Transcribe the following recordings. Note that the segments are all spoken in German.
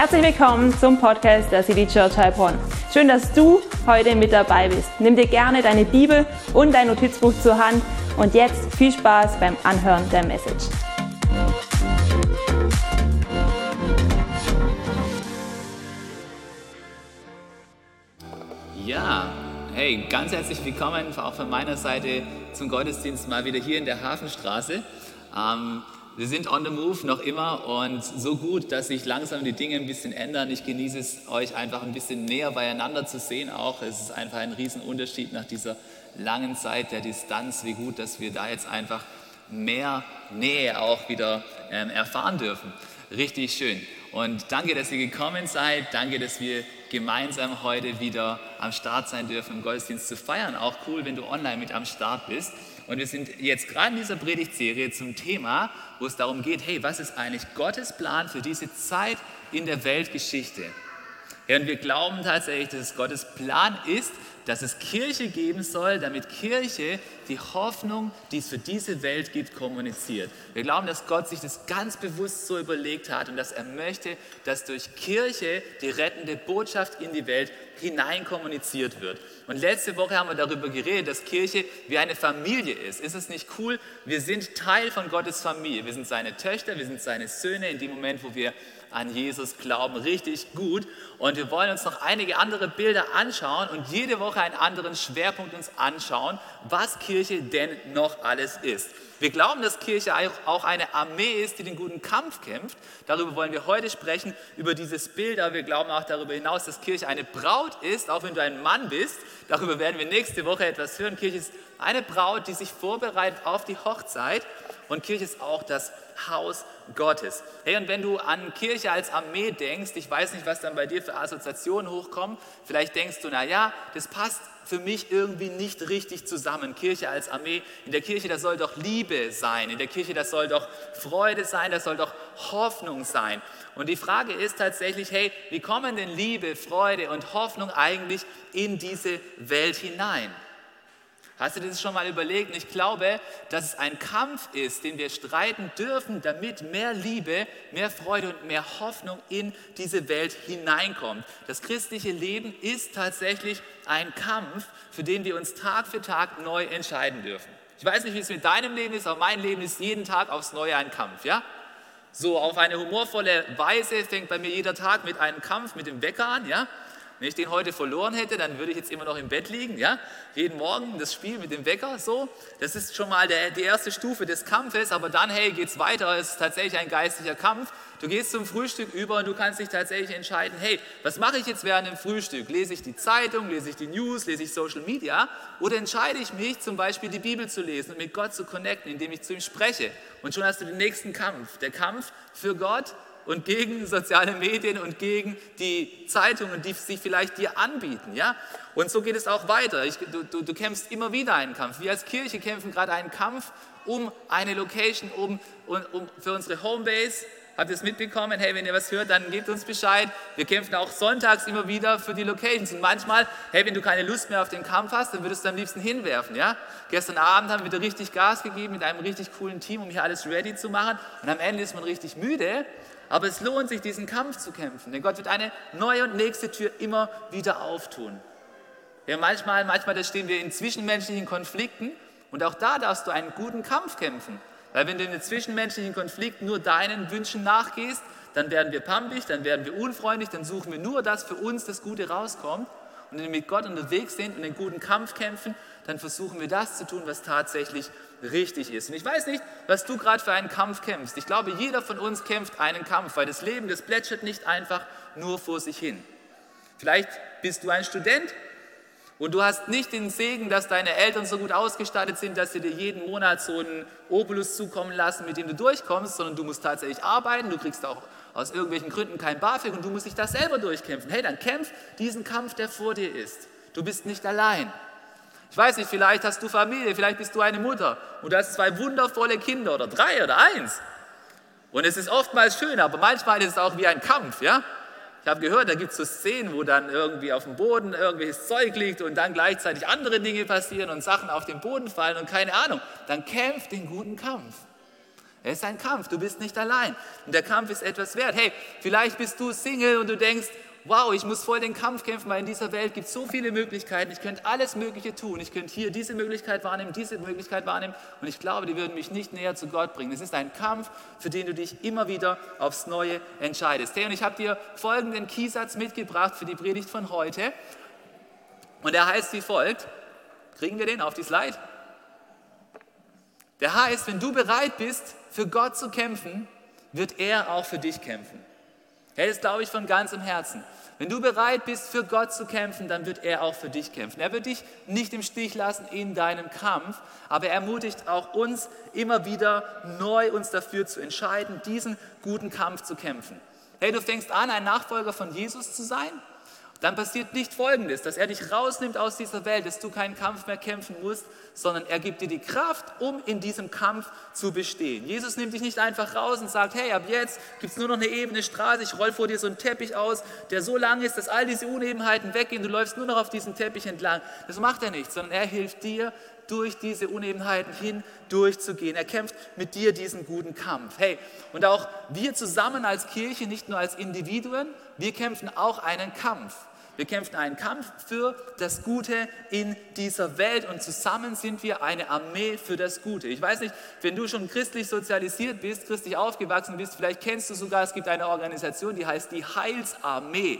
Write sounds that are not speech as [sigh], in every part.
Herzlich willkommen zum Podcast der City Church Heilbronn. Schön, dass du heute mit dabei bist. Nimm dir gerne deine Bibel und dein Notizbuch zur Hand und jetzt viel Spaß beim Anhören der Message. Ja, hey, ganz herzlich willkommen auch von meiner Seite zum Gottesdienst mal wieder hier in der Hafenstraße. Ähm, wir sind on the move noch immer und so gut, dass sich langsam die Dinge ein bisschen ändern. Ich genieße es, euch einfach ein bisschen näher beieinander zu sehen auch. Es ist einfach ein Riesenunterschied nach dieser langen Zeit der Distanz, wie gut, dass wir da jetzt einfach mehr Nähe auch wieder ähm, erfahren dürfen. Richtig schön. Und danke, dass ihr gekommen seid. Danke, dass wir gemeinsam heute wieder am Start sein dürfen, im Gottesdienst zu feiern. Auch cool, wenn du online mit am Start bist. Und wir sind jetzt gerade in dieser Predigtserie zum Thema, wo es darum geht, hey, was ist eigentlich Gottes Plan für diese Zeit in der Weltgeschichte? Ja, und wir glauben tatsächlich, dass es Gottes Plan ist, dass es Kirche geben soll, damit Kirche die Hoffnung, die es für diese Welt gibt, kommuniziert. Wir glauben, dass Gott sich das ganz bewusst so überlegt hat und dass er möchte, dass durch Kirche die rettende Botschaft in die Welt hinein kommuniziert wird. Und letzte Woche haben wir darüber geredet, dass Kirche wie eine Familie ist. Ist es nicht cool? Wir sind Teil von Gottes Familie. Wir sind seine Töchter, wir sind seine Söhne in dem Moment, wo wir an Jesus glauben, richtig gut. Und wir wollen uns noch einige andere Bilder anschauen und jede Woche einen anderen Schwerpunkt uns anschauen, was Kirche denn noch alles ist. Wir glauben, dass Kirche auch eine Armee ist, die den guten Kampf kämpft. Darüber wollen wir heute sprechen, über dieses Bild. Aber wir glauben auch darüber hinaus, dass Kirche eine Braut ist, auch wenn du ein Mann bist. Darüber werden wir nächste Woche etwas hören. Kirche ist eine Braut, die sich vorbereitet auf die Hochzeit. Und Kirche ist auch das Haus Gottes. Hey, und wenn du an Kirche als Armee denkst, ich weiß nicht, was dann bei dir für Assoziationen hochkommen, vielleicht denkst du, na ja, das passt für mich irgendwie nicht richtig zusammen. Kirche als Armee, in der Kirche, da soll doch Liebe sein, in der Kirche, da soll doch Freude sein, da soll doch Hoffnung sein. Und die Frage ist tatsächlich, hey, wie kommen denn Liebe, Freude und Hoffnung eigentlich in diese Welt hinein? Hast du dir das schon mal überlegt? Und ich glaube, dass es ein Kampf ist, den wir streiten dürfen, damit mehr Liebe, mehr Freude und mehr Hoffnung in diese Welt hineinkommt. Das christliche Leben ist tatsächlich ein Kampf, für den wir uns Tag für Tag neu entscheiden dürfen. Ich weiß nicht, wie es mit deinem Leben ist, aber mein Leben ist jeden Tag aufs Neue ein Kampf, ja? So auf eine humorvolle Weise fängt bei mir jeder Tag mit einem Kampf mit dem Wecker an, ja? Wenn ich den heute verloren hätte, dann würde ich jetzt immer noch im Bett liegen, ja? Jeden Morgen das Spiel mit dem Wecker, so. Das ist schon mal der, die erste Stufe des Kampfes, aber dann, hey, geht's weiter. Es ist tatsächlich ein geistlicher Kampf. Du gehst zum Frühstück über und du kannst dich tatsächlich entscheiden, hey, was mache ich jetzt während dem Frühstück? Lese ich die Zeitung, lese ich die News, lese ich Social Media oder entscheide ich mich zum Beispiel die Bibel zu lesen und mit Gott zu connecten, indem ich zu ihm spreche? Und schon hast du den nächsten Kampf, der Kampf für Gott und gegen soziale Medien und gegen die Zeitungen, die sich vielleicht dir anbieten. Ja? Und so geht es auch weiter. Ich, du, du, du kämpfst immer wieder einen Kampf. Wir als Kirche kämpfen gerade einen Kampf um eine Location, um, um, um für unsere Homebase. Habt ihr es mitbekommen? Hey, wenn ihr was hört, dann gebt uns Bescheid. Wir kämpfen auch sonntags immer wieder für die Locations. Und manchmal, hey, wenn du keine Lust mehr auf den Kampf hast, dann würdest du am liebsten hinwerfen. Ja? Gestern Abend haben wir wieder richtig Gas gegeben mit einem richtig coolen Team, um hier alles ready zu machen. Und am Ende ist man richtig müde. Aber es lohnt sich, diesen Kampf zu kämpfen, denn Gott wird eine neue und nächste Tür immer wieder auftun. Ja, manchmal, manchmal stehen wir in zwischenmenschlichen Konflikten und auch da darfst du einen guten Kampf kämpfen. Weil wenn du in den zwischenmenschlichen Konflikten nur deinen Wünschen nachgehst, dann werden wir pampig, dann werden wir unfreundlich, dann suchen wir nur, dass für uns das Gute rauskommt. Und wenn wir mit Gott unterwegs sind und einen guten Kampf kämpfen, dann versuchen wir das zu tun, was tatsächlich richtig ist. Und ich weiß nicht, was du gerade für einen Kampf kämpfst. Ich glaube, jeder von uns kämpft einen Kampf, weil das Leben, das plätschert nicht einfach nur vor sich hin. Vielleicht bist du ein Student und du hast nicht den Segen, dass deine Eltern so gut ausgestattet sind, dass sie dir jeden Monat so einen Obolus zukommen lassen, mit dem du durchkommst, sondern du musst tatsächlich arbeiten, du kriegst auch aus irgendwelchen Gründen kein BAföG und du musst dich da selber durchkämpfen. Hey, dann kämpf diesen Kampf, der vor dir ist. Du bist nicht allein. Ich weiß nicht, vielleicht hast du Familie, vielleicht bist du eine Mutter und du hast zwei wundervolle Kinder oder drei oder eins. Und es ist oftmals schön, aber manchmal ist es auch wie ein Kampf, ja? Ich habe gehört, da gibt es so Szenen, wo dann irgendwie auf dem Boden irgendwelches Zeug liegt und dann gleichzeitig andere Dinge passieren und Sachen auf den Boden fallen und keine Ahnung. Dann kämpft den guten Kampf. Es ist ein Kampf, du bist nicht allein. Und der Kampf ist etwas wert. Hey, vielleicht bist du Single und du denkst, wow, ich muss voll den Kampf kämpfen, weil in dieser Welt gibt es so viele Möglichkeiten. Ich könnte alles Mögliche tun. Ich könnte hier diese Möglichkeit wahrnehmen, diese Möglichkeit wahrnehmen. Und ich glaube, die würden mich nicht näher zu Gott bringen. Es ist ein Kampf, für den du dich immer wieder aufs Neue entscheidest. Hey, und ich habe dir folgenden Keysatz mitgebracht für die Predigt von heute. Und der heißt wie folgt. Kriegen wir den auf die Slide? Der heißt, wenn du bereit bist, für Gott zu kämpfen, wird er auch für dich kämpfen. Hey, das glaube ich von ganzem Herzen. Wenn du bereit bist, für Gott zu kämpfen, dann wird er auch für dich kämpfen. Er wird dich nicht im Stich lassen in deinem Kampf, aber er ermutigt auch uns immer wieder neu uns dafür zu entscheiden, diesen guten Kampf zu kämpfen. Hey, du fängst an, ein Nachfolger von Jesus zu sein dann passiert nicht Folgendes, dass er dich rausnimmt aus dieser Welt, dass du keinen Kampf mehr kämpfen musst, sondern er gibt dir die Kraft, um in diesem Kampf zu bestehen. Jesus nimmt dich nicht einfach raus und sagt, hey, ab jetzt gibt es nur noch eine ebene Straße, ich roll vor dir so einen Teppich aus, der so lang ist, dass all diese Unebenheiten weggehen, du läufst nur noch auf diesem Teppich entlang. Das macht er nicht, sondern er hilft dir, durch diese Unebenheiten hindurchzugehen. Er kämpft mit dir diesen guten Kampf. Hey, und auch wir zusammen als Kirche, nicht nur als Individuen, wir kämpfen auch einen Kampf. Wir kämpfen einen Kampf für das Gute in dieser Welt und zusammen sind wir eine Armee für das Gute. Ich weiß nicht, wenn du schon christlich sozialisiert bist, christlich aufgewachsen bist, vielleicht kennst du sogar, es gibt eine Organisation, die heißt die Heilsarmee.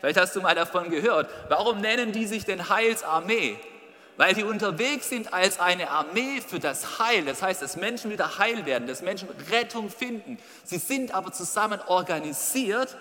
Vielleicht hast du mal davon gehört. Warum nennen die sich denn Heilsarmee? Weil die unterwegs sind als eine Armee für das Heil. Das heißt, dass Menschen wieder heil werden, dass Menschen Rettung finden. Sie sind aber zusammen organisiert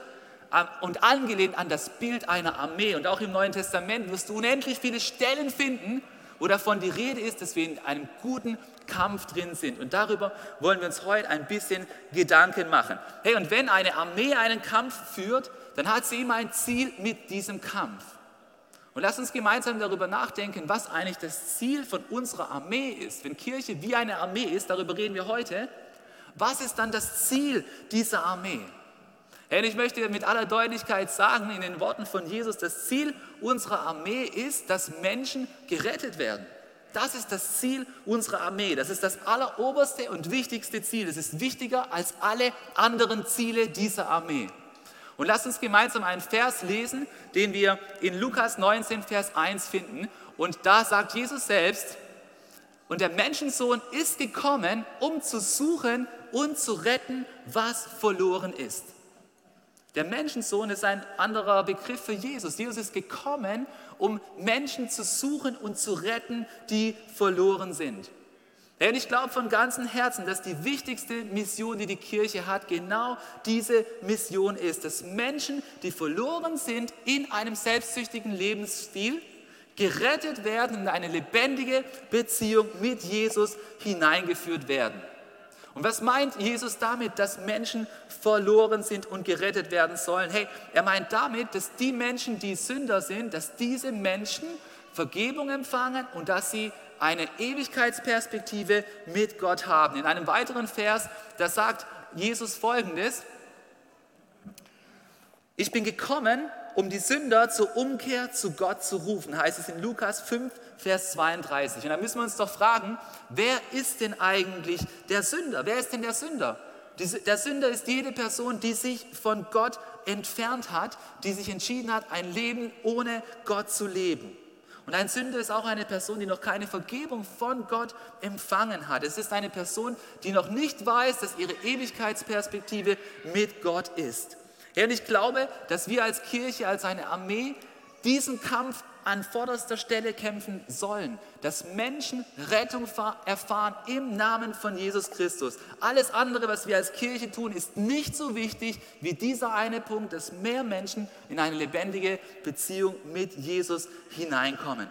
und angelehnt an das Bild einer Armee. Und auch im Neuen Testament wirst du unendlich viele Stellen finden, wo davon die Rede ist, dass wir in einem guten Kampf drin sind. Und darüber wollen wir uns heute ein bisschen Gedanken machen. Hey, und wenn eine Armee einen Kampf führt, dann hat sie immer ein Ziel mit diesem Kampf. Und lass uns gemeinsam darüber nachdenken, was eigentlich das Ziel von unserer Armee ist. Wenn Kirche wie eine Armee ist, darüber reden wir heute, was ist dann das Ziel dieser Armee? Und ich möchte mit aller Deutlichkeit sagen, in den Worten von Jesus, das Ziel unserer Armee ist, dass Menschen gerettet werden. Das ist das Ziel unserer Armee. Das ist das alleroberste und wichtigste Ziel. Das ist wichtiger als alle anderen Ziele dieser Armee. Und lasst uns gemeinsam einen Vers lesen, den wir in Lukas 19, Vers 1 finden. Und da sagt Jesus selbst, und der Menschensohn ist gekommen, um zu suchen und zu retten, was verloren ist. Der Menschensohn ist ein anderer Begriff für Jesus. Jesus ist gekommen, um Menschen zu suchen und zu retten, die verloren sind. Und ich glaube von ganzem Herzen, dass die wichtigste Mission, die die Kirche hat, genau diese Mission ist, dass Menschen, die verloren sind in einem selbstsüchtigen Lebensstil, gerettet werden in eine lebendige Beziehung mit Jesus hineingeführt werden. Und was meint Jesus damit, dass Menschen verloren sind und gerettet werden sollen? Hey, er meint damit, dass die Menschen, die Sünder sind, dass diese Menschen Vergebung empfangen und dass sie eine Ewigkeitsperspektive mit Gott haben. In einem weiteren Vers, da sagt Jesus folgendes, ich bin gekommen, um die Sünder zur Umkehr zu Gott zu rufen, heißt es in Lukas 5, Vers 32. Und da müssen wir uns doch fragen, wer ist denn eigentlich der Sünder? Wer ist denn der Sünder? Der Sünder ist jede Person, die sich von Gott entfernt hat, die sich entschieden hat, ein Leben ohne Gott zu leben. Und ein Sünder ist auch eine Person, die noch keine Vergebung von Gott empfangen hat. Es ist eine Person, die noch nicht weiß, dass ihre Ewigkeitsperspektive mit Gott ist. Ja, und ich glaube, dass wir als Kirche, als eine Armee diesen Kampf an vorderster Stelle kämpfen sollen, dass Menschen Rettung erfahren im Namen von Jesus Christus. Alles andere, was wir als Kirche tun, ist nicht so wichtig wie dieser eine Punkt, dass mehr Menschen in eine lebendige Beziehung mit Jesus hineinkommen.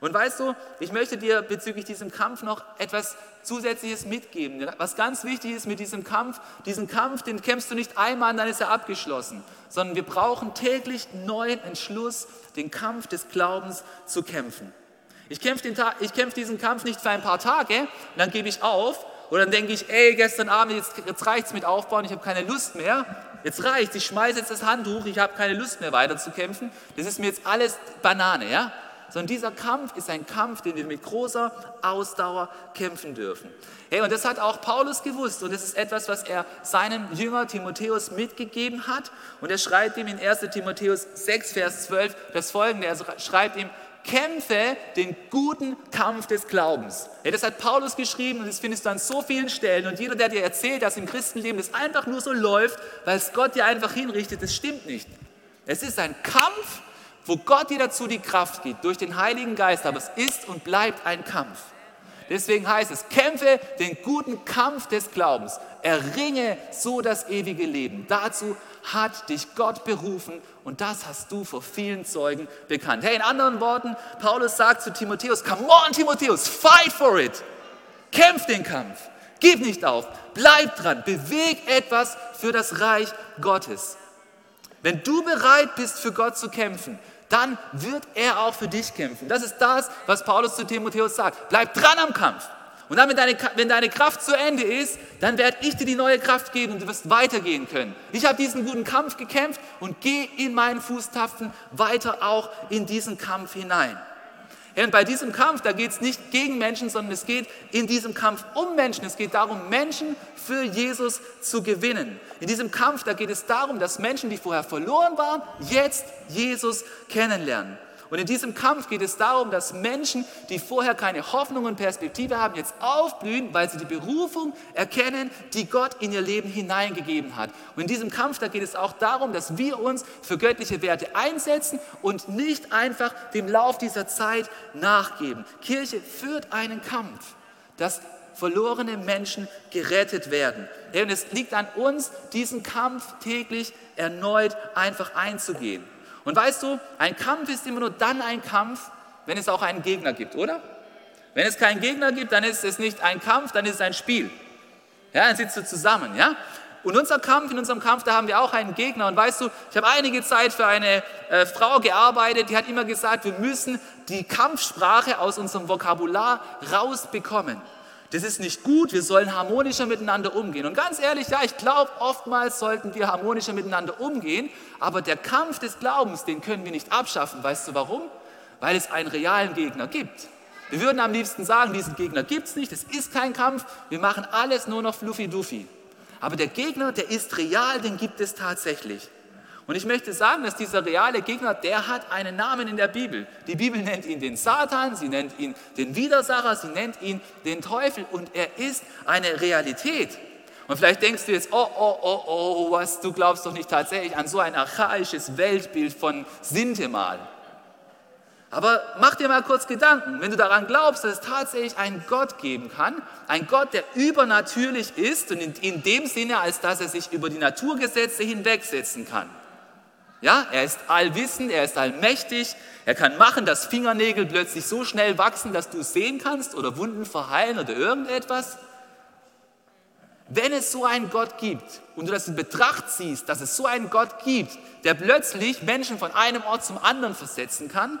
Und weißt du, ich möchte dir bezüglich diesem Kampf noch etwas Zusätzliches mitgeben. Was ganz wichtig ist mit diesem Kampf, diesen Kampf, den kämpfst du nicht einmal dann ist er abgeschlossen, sondern wir brauchen täglich neuen Entschluss, den Kampf des Glaubens zu kämpfen. Ich kämpfe, ich kämpfe diesen Kampf nicht für ein paar Tage und dann gebe ich auf oder dann denke ich, ey, gestern Abend, jetzt, jetzt es mit Aufbauen, ich habe keine Lust mehr. Jetzt reicht ich schmeiße jetzt das Handtuch, ich habe keine Lust mehr weiter zu kämpfen. Das ist mir jetzt alles Banane, ja? Sondern dieser Kampf ist ein Kampf, den wir mit großer Ausdauer kämpfen dürfen. Hey, und das hat auch Paulus gewusst und das ist etwas, was er seinem Jünger Timotheus mitgegeben hat. Und er schreibt ihm in 1 Timotheus 6, Vers 12 das folgende. Er schreibt ihm, kämpfe den guten Kampf des Glaubens. Ja, das hat Paulus geschrieben und das findest du an so vielen Stellen. Und jeder, der dir erzählt, dass im Christenleben das einfach nur so läuft, weil es Gott dir einfach hinrichtet, das stimmt nicht. Es ist ein Kampf, wo Gott dir dazu die Kraft gibt, durch den Heiligen Geist, aber es ist und bleibt ein Kampf. Deswegen heißt es, kämpfe den guten Kampf des Glaubens, erringe so das ewige Leben. Dazu hat dich Gott berufen und das hast du vor vielen Zeugen bekannt. Hey, in anderen Worten, Paulus sagt zu Timotheus, come on Timotheus, fight for it. Kämpf den Kampf, gib nicht auf, bleib dran, beweg etwas für das Reich Gottes. Wenn du bereit bist, für Gott zu kämpfen, dann wird er auch für dich kämpfen. Das ist das, was Paulus zu Timotheus sagt. Bleib dran am Kampf. Und dann, wenn deine, wenn deine Kraft zu Ende ist, dann werde ich dir die neue Kraft geben und du wirst weitergehen können. Ich habe diesen guten Kampf gekämpft und gehe in meinen Fußtapfen weiter auch in diesen Kampf hinein. Und bei diesem Kampf, da geht es nicht gegen Menschen, sondern es geht in diesem Kampf um Menschen. Es geht darum, Menschen für Jesus zu gewinnen. In diesem Kampf, da geht es darum, dass Menschen, die vorher verloren waren, jetzt Jesus kennenlernen. Und in diesem Kampf geht es darum, dass Menschen, die vorher keine Hoffnung und Perspektive haben, jetzt aufblühen, weil sie die Berufung erkennen, die Gott in ihr Leben hineingegeben hat. Und in diesem Kampf, da geht es auch darum, dass wir uns für göttliche Werte einsetzen und nicht einfach dem Lauf dieser Zeit nachgeben. Kirche führt einen Kampf, dass verlorene Menschen gerettet werden. Und es liegt an uns, diesen Kampf täglich erneut einfach einzugehen. Und weißt du, ein Kampf ist immer nur dann ein Kampf, wenn es auch einen Gegner gibt, oder? Wenn es keinen Gegner gibt, dann ist es nicht ein Kampf, dann ist es ein Spiel. Ja, dann sitzt du zusammen, ja? Und unser Kampf, in unserem Kampf, da haben wir auch einen Gegner. Und weißt du, ich habe einige Zeit für eine äh, Frau gearbeitet, die hat immer gesagt, wir müssen die Kampfsprache aus unserem Vokabular rausbekommen das ist nicht gut, wir sollen harmonischer miteinander umgehen. Und ganz ehrlich, ja, ich glaube, oftmals sollten wir harmonischer miteinander umgehen, aber der Kampf des Glaubens, den können wir nicht abschaffen. Weißt du warum? Weil es einen realen Gegner gibt. Wir würden am liebsten sagen, diesen Gegner gibt es nicht, es ist kein Kampf, wir machen alles nur noch fluffy-duffy. Aber der Gegner, der ist real, den gibt es tatsächlich. Und ich möchte sagen, dass dieser reale Gegner, der hat einen Namen in der Bibel. Die Bibel nennt ihn den Satan, sie nennt ihn den Widersacher, sie nennt ihn den Teufel und er ist eine Realität. Und vielleicht denkst du jetzt, oh, oh, oh, oh, was, du glaubst doch nicht tatsächlich an so ein archaisches Weltbild von Sintemal. Aber mach dir mal kurz Gedanken, wenn du daran glaubst, dass es tatsächlich einen Gott geben kann, ein Gott, der übernatürlich ist und in, in dem Sinne, als dass er sich über die Naturgesetze hinwegsetzen kann. Ja, er ist allwissend, er ist allmächtig, er kann machen, dass Fingernägel plötzlich so schnell wachsen, dass du es sehen kannst oder Wunden verheilen oder irgendetwas. Wenn es so einen Gott gibt und du das in Betracht ziehst, dass es so einen Gott gibt, der plötzlich Menschen von einem Ort zum anderen versetzen kann,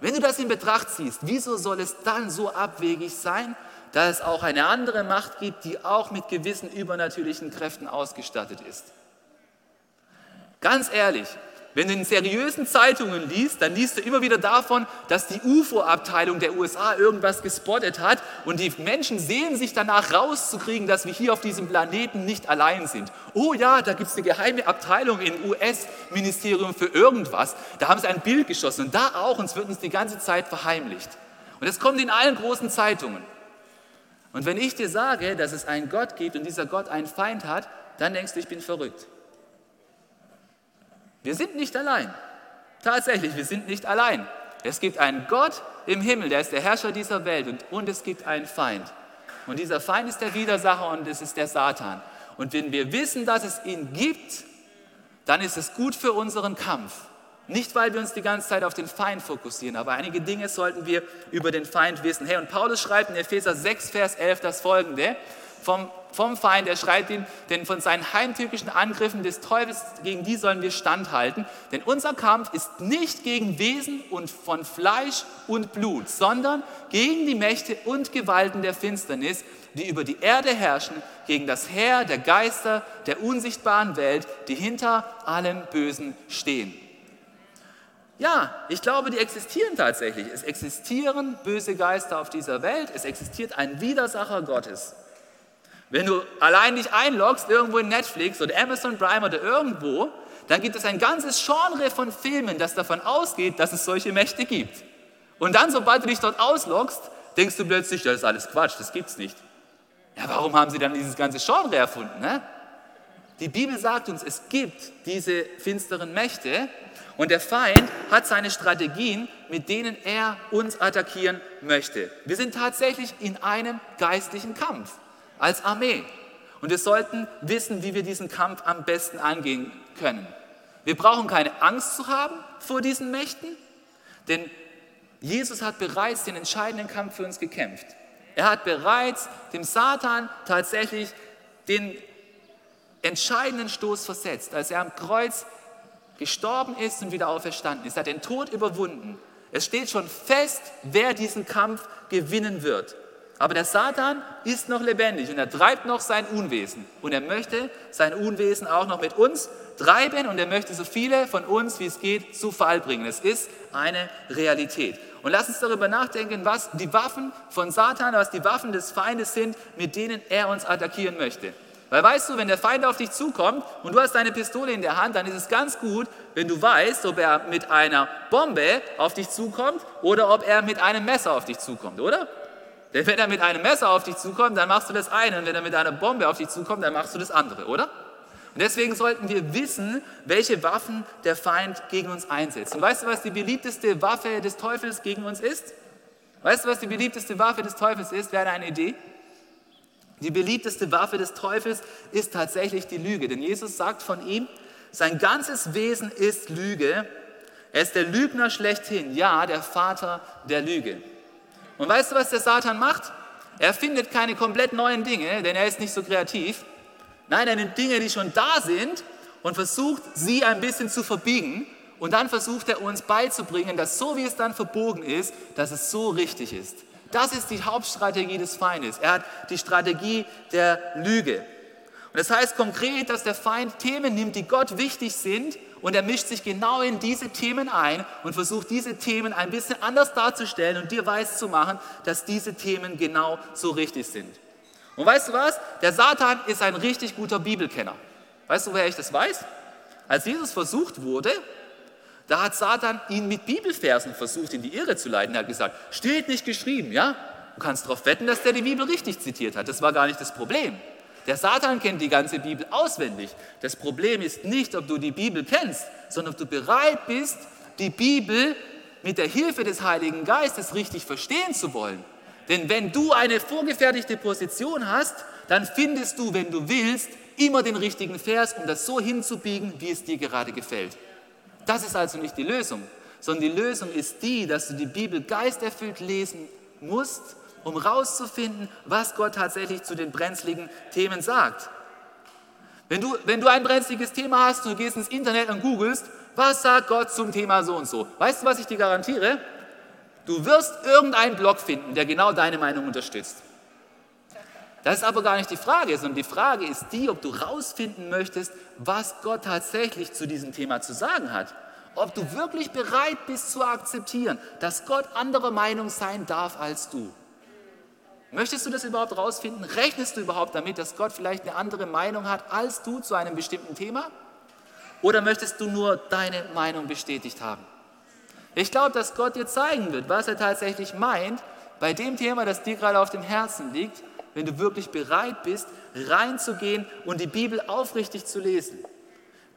wenn du das in Betracht ziehst, wieso soll es dann so abwegig sein, dass es auch eine andere Macht gibt, die auch mit gewissen übernatürlichen Kräften ausgestattet ist? Ganz ehrlich, wenn du in seriösen Zeitungen liest, dann liest du immer wieder davon, dass die UFO-Abteilung der USA irgendwas gespottet hat und die Menschen sehen sich danach rauszukriegen, dass wir hier auf diesem Planeten nicht allein sind. Oh ja, da gibt es eine geheime Abteilung im US-Ministerium für irgendwas. Da haben sie ein Bild geschossen und da auch und es wird uns die ganze Zeit verheimlicht. Und es kommt in allen großen Zeitungen. Und wenn ich dir sage, dass es einen Gott gibt und dieser Gott einen Feind hat, dann denkst du, ich bin verrückt. Wir sind nicht allein. Tatsächlich, wir sind nicht allein. Es gibt einen Gott im Himmel, der ist der Herrscher dieser Welt und, und es gibt einen Feind. Und dieser Feind ist der Widersacher und es ist der Satan. Und wenn wir wissen, dass es ihn gibt, dann ist es gut für unseren Kampf. Nicht, weil wir uns die ganze Zeit auf den Feind fokussieren, aber einige Dinge sollten wir über den Feind wissen. Hey, und Paulus schreibt in Epheser 6, Vers 11 das folgende vom, vom Feind. Er schreit ihn, denn von seinen heimtückischen Angriffen des Teufels, gegen die sollen wir standhalten. Denn unser Kampf ist nicht gegen Wesen und von Fleisch und Blut, sondern gegen die Mächte und Gewalten der Finsternis, die über die Erde herrschen, gegen das Heer der Geister der unsichtbaren Welt, die hinter allem Bösen stehen. Ja, ich glaube, die existieren tatsächlich. Es existieren böse Geister auf dieser Welt. Es existiert ein Widersacher Gottes. Wenn du allein dich einloggst irgendwo in Netflix oder Amazon Prime oder irgendwo, dann gibt es ein ganzes Genre von Filmen, das davon ausgeht, dass es solche Mächte gibt. Und dann, sobald du dich dort ausloggst, denkst du plötzlich, das ist alles Quatsch, das gibt's nicht. Ja, warum haben sie dann dieses ganze Genre erfunden? Ne? Die Bibel sagt uns, es gibt diese finsteren Mächte und der Feind hat seine Strategien, mit denen er uns attackieren möchte. Wir sind tatsächlich in einem geistlichen Kampf als Armee. Und wir sollten wissen, wie wir diesen Kampf am besten angehen können. Wir brauchen keine Angst zu haben vor diesen Mächten, denn Jesus hat bereits den entscheidenden Kampf für uns gekämpft. Er hat bereits dem Satan tatsächlich den entscheidenden Stoß versetzt, als er am Kreuz gestorben ist und wieder auferstanden ist. Er hat den Tod überwunden. Es steht schon fest, wer diesen Kampf gewinnen wird. Aber der Satan ist noch lebendig und er treibt noch sein Unwesen. Und er möchte sein Unwesen auch noch mit uns treiben und er möchte so viele von uns, wie es geht, zu Fall bringen. Es ist eine Realität. Und lass uns darüber nachdenken, was die Waffen von Satan, was die Waffen des Feindes sind, mit denen er uns attackieren möchte. Weil weißt du, wenn der Feind auf dich zukommt und du hast deine Pistole in der Hand, dann ist es ganz gut, wenn du weißt, ob er mit einer Bombe auf dich zukommt oder ob er mit einem Messer auf dich zukommt, oder? Denn wenn er mit einem Messer auf dich zukommt, dann machst du das eine. Und wenn er mit einer Bombe auf dich zukommt, dann machst du das andere, oder? Und deswegen sollten wir wissen, welche Waffen der Feind gegen uns einsetzt. Und weißt du, was die beliebteste Waffe des Teufels gegen uns ist? Weißt du, was die beliebteste Waffe des Teufels ist? Wer hat eine Idee? Die beliebteste Waffe des Teufels ist tatsächlich die Lüge. Denn Jesus sagt von ihm, sein ganzes Wesen ist Lüge. Er ist der Lügner schlechthin, ja, der Vater der Lüge. Und weißt du, was der Satan macht? Er findet keine komplett neuen Dinge, denn er ist nicht so kreativ. Nein, er nimmt Dinge, die schon da sind und versucht, sie ein bisschen zu verbiegen. Und dann versucht er uns beizubringen, dass so wie es dann verbogen ist, dass es so richtig ist. Das ist die Hauptstrategie des Feindes. Er hat die Strategie der Lüge. Und das heißt konkret, dass der Feind Themen nimmt, die Gott wichtig sind und er mischt sich genau in diese Themen ein und versucht diese Themen ein bisschen anders darzustellen und dir weiß zu machen, dass diese Themen genau so richtig sind. Und weißt du was? Der Satan ist ein richtig guter Bibelkenner. Weißt du, woher ich das weiß? Als Jesus versucht wurde, da hat Satan ihn mit Bibelversen versucht, in die Irre zu leiten. Er hat gesagt, steht nicht geschrieben, ja? Du kannst darauf wetten, dass der die Bibel richtig zitiert hat. Das war gar nicht das Problem. Der Satan kennt die ganze Bibel auswendig. Das Problem ist nicht, ob du die Bibel kennst, sondern ob du bereit bist, die Bibel mit der Hilfe des Heiligen Geistes richtig verstehen zu wollen. Denn wenn du eine vorgefertigte Position hast, dann findest du, wenn du willst, immer den richtigen Vers, um das so hinzubiegen, wie es dir gerade gefällt. Das ist also nicht die Lösung, sondern die Lösung ist die, dass du die Bibel geisterfüllt lesen musst um herauszufinden, was Gott tatsächlich zu den brenzligen Themen sagt. Wenn du, wenn du ein brenzliges Thema hast, du gehst ins Internet und googelst, was sagt Gott zum Thema so und so? Weißt du, was ich dir garantiere? Du wirst irgendeinen Blog finden, der genau deine Meinung unterstützt. Das ist aber gar nicht die Frage, sondern die Frage ist die, ob du herausfinden möchtest, was Gott tatsächlich zu diesem Thema zu sagen hat. Ob du wirklich bereit bist zu akzeptieren, dass Gott anderer Meinung sein darf als du. Möchtest du das überhaupt rausfinden? Rechnest du überhaupt damit, dass Gott vielleicht eine andere Meinung hat als du zu einem bestimmten Thema? Oder möchtest du nur deine Meinung bestätigt haben? Ich glaube, dass Gott dir zeigen wird, was er tatsächlich meint bei dem Thema, das dir gerade auf dem Herzen liegt, wenn du wirklich bereit bist, reinzugehen und die Bibel aufrichtig zu lesen.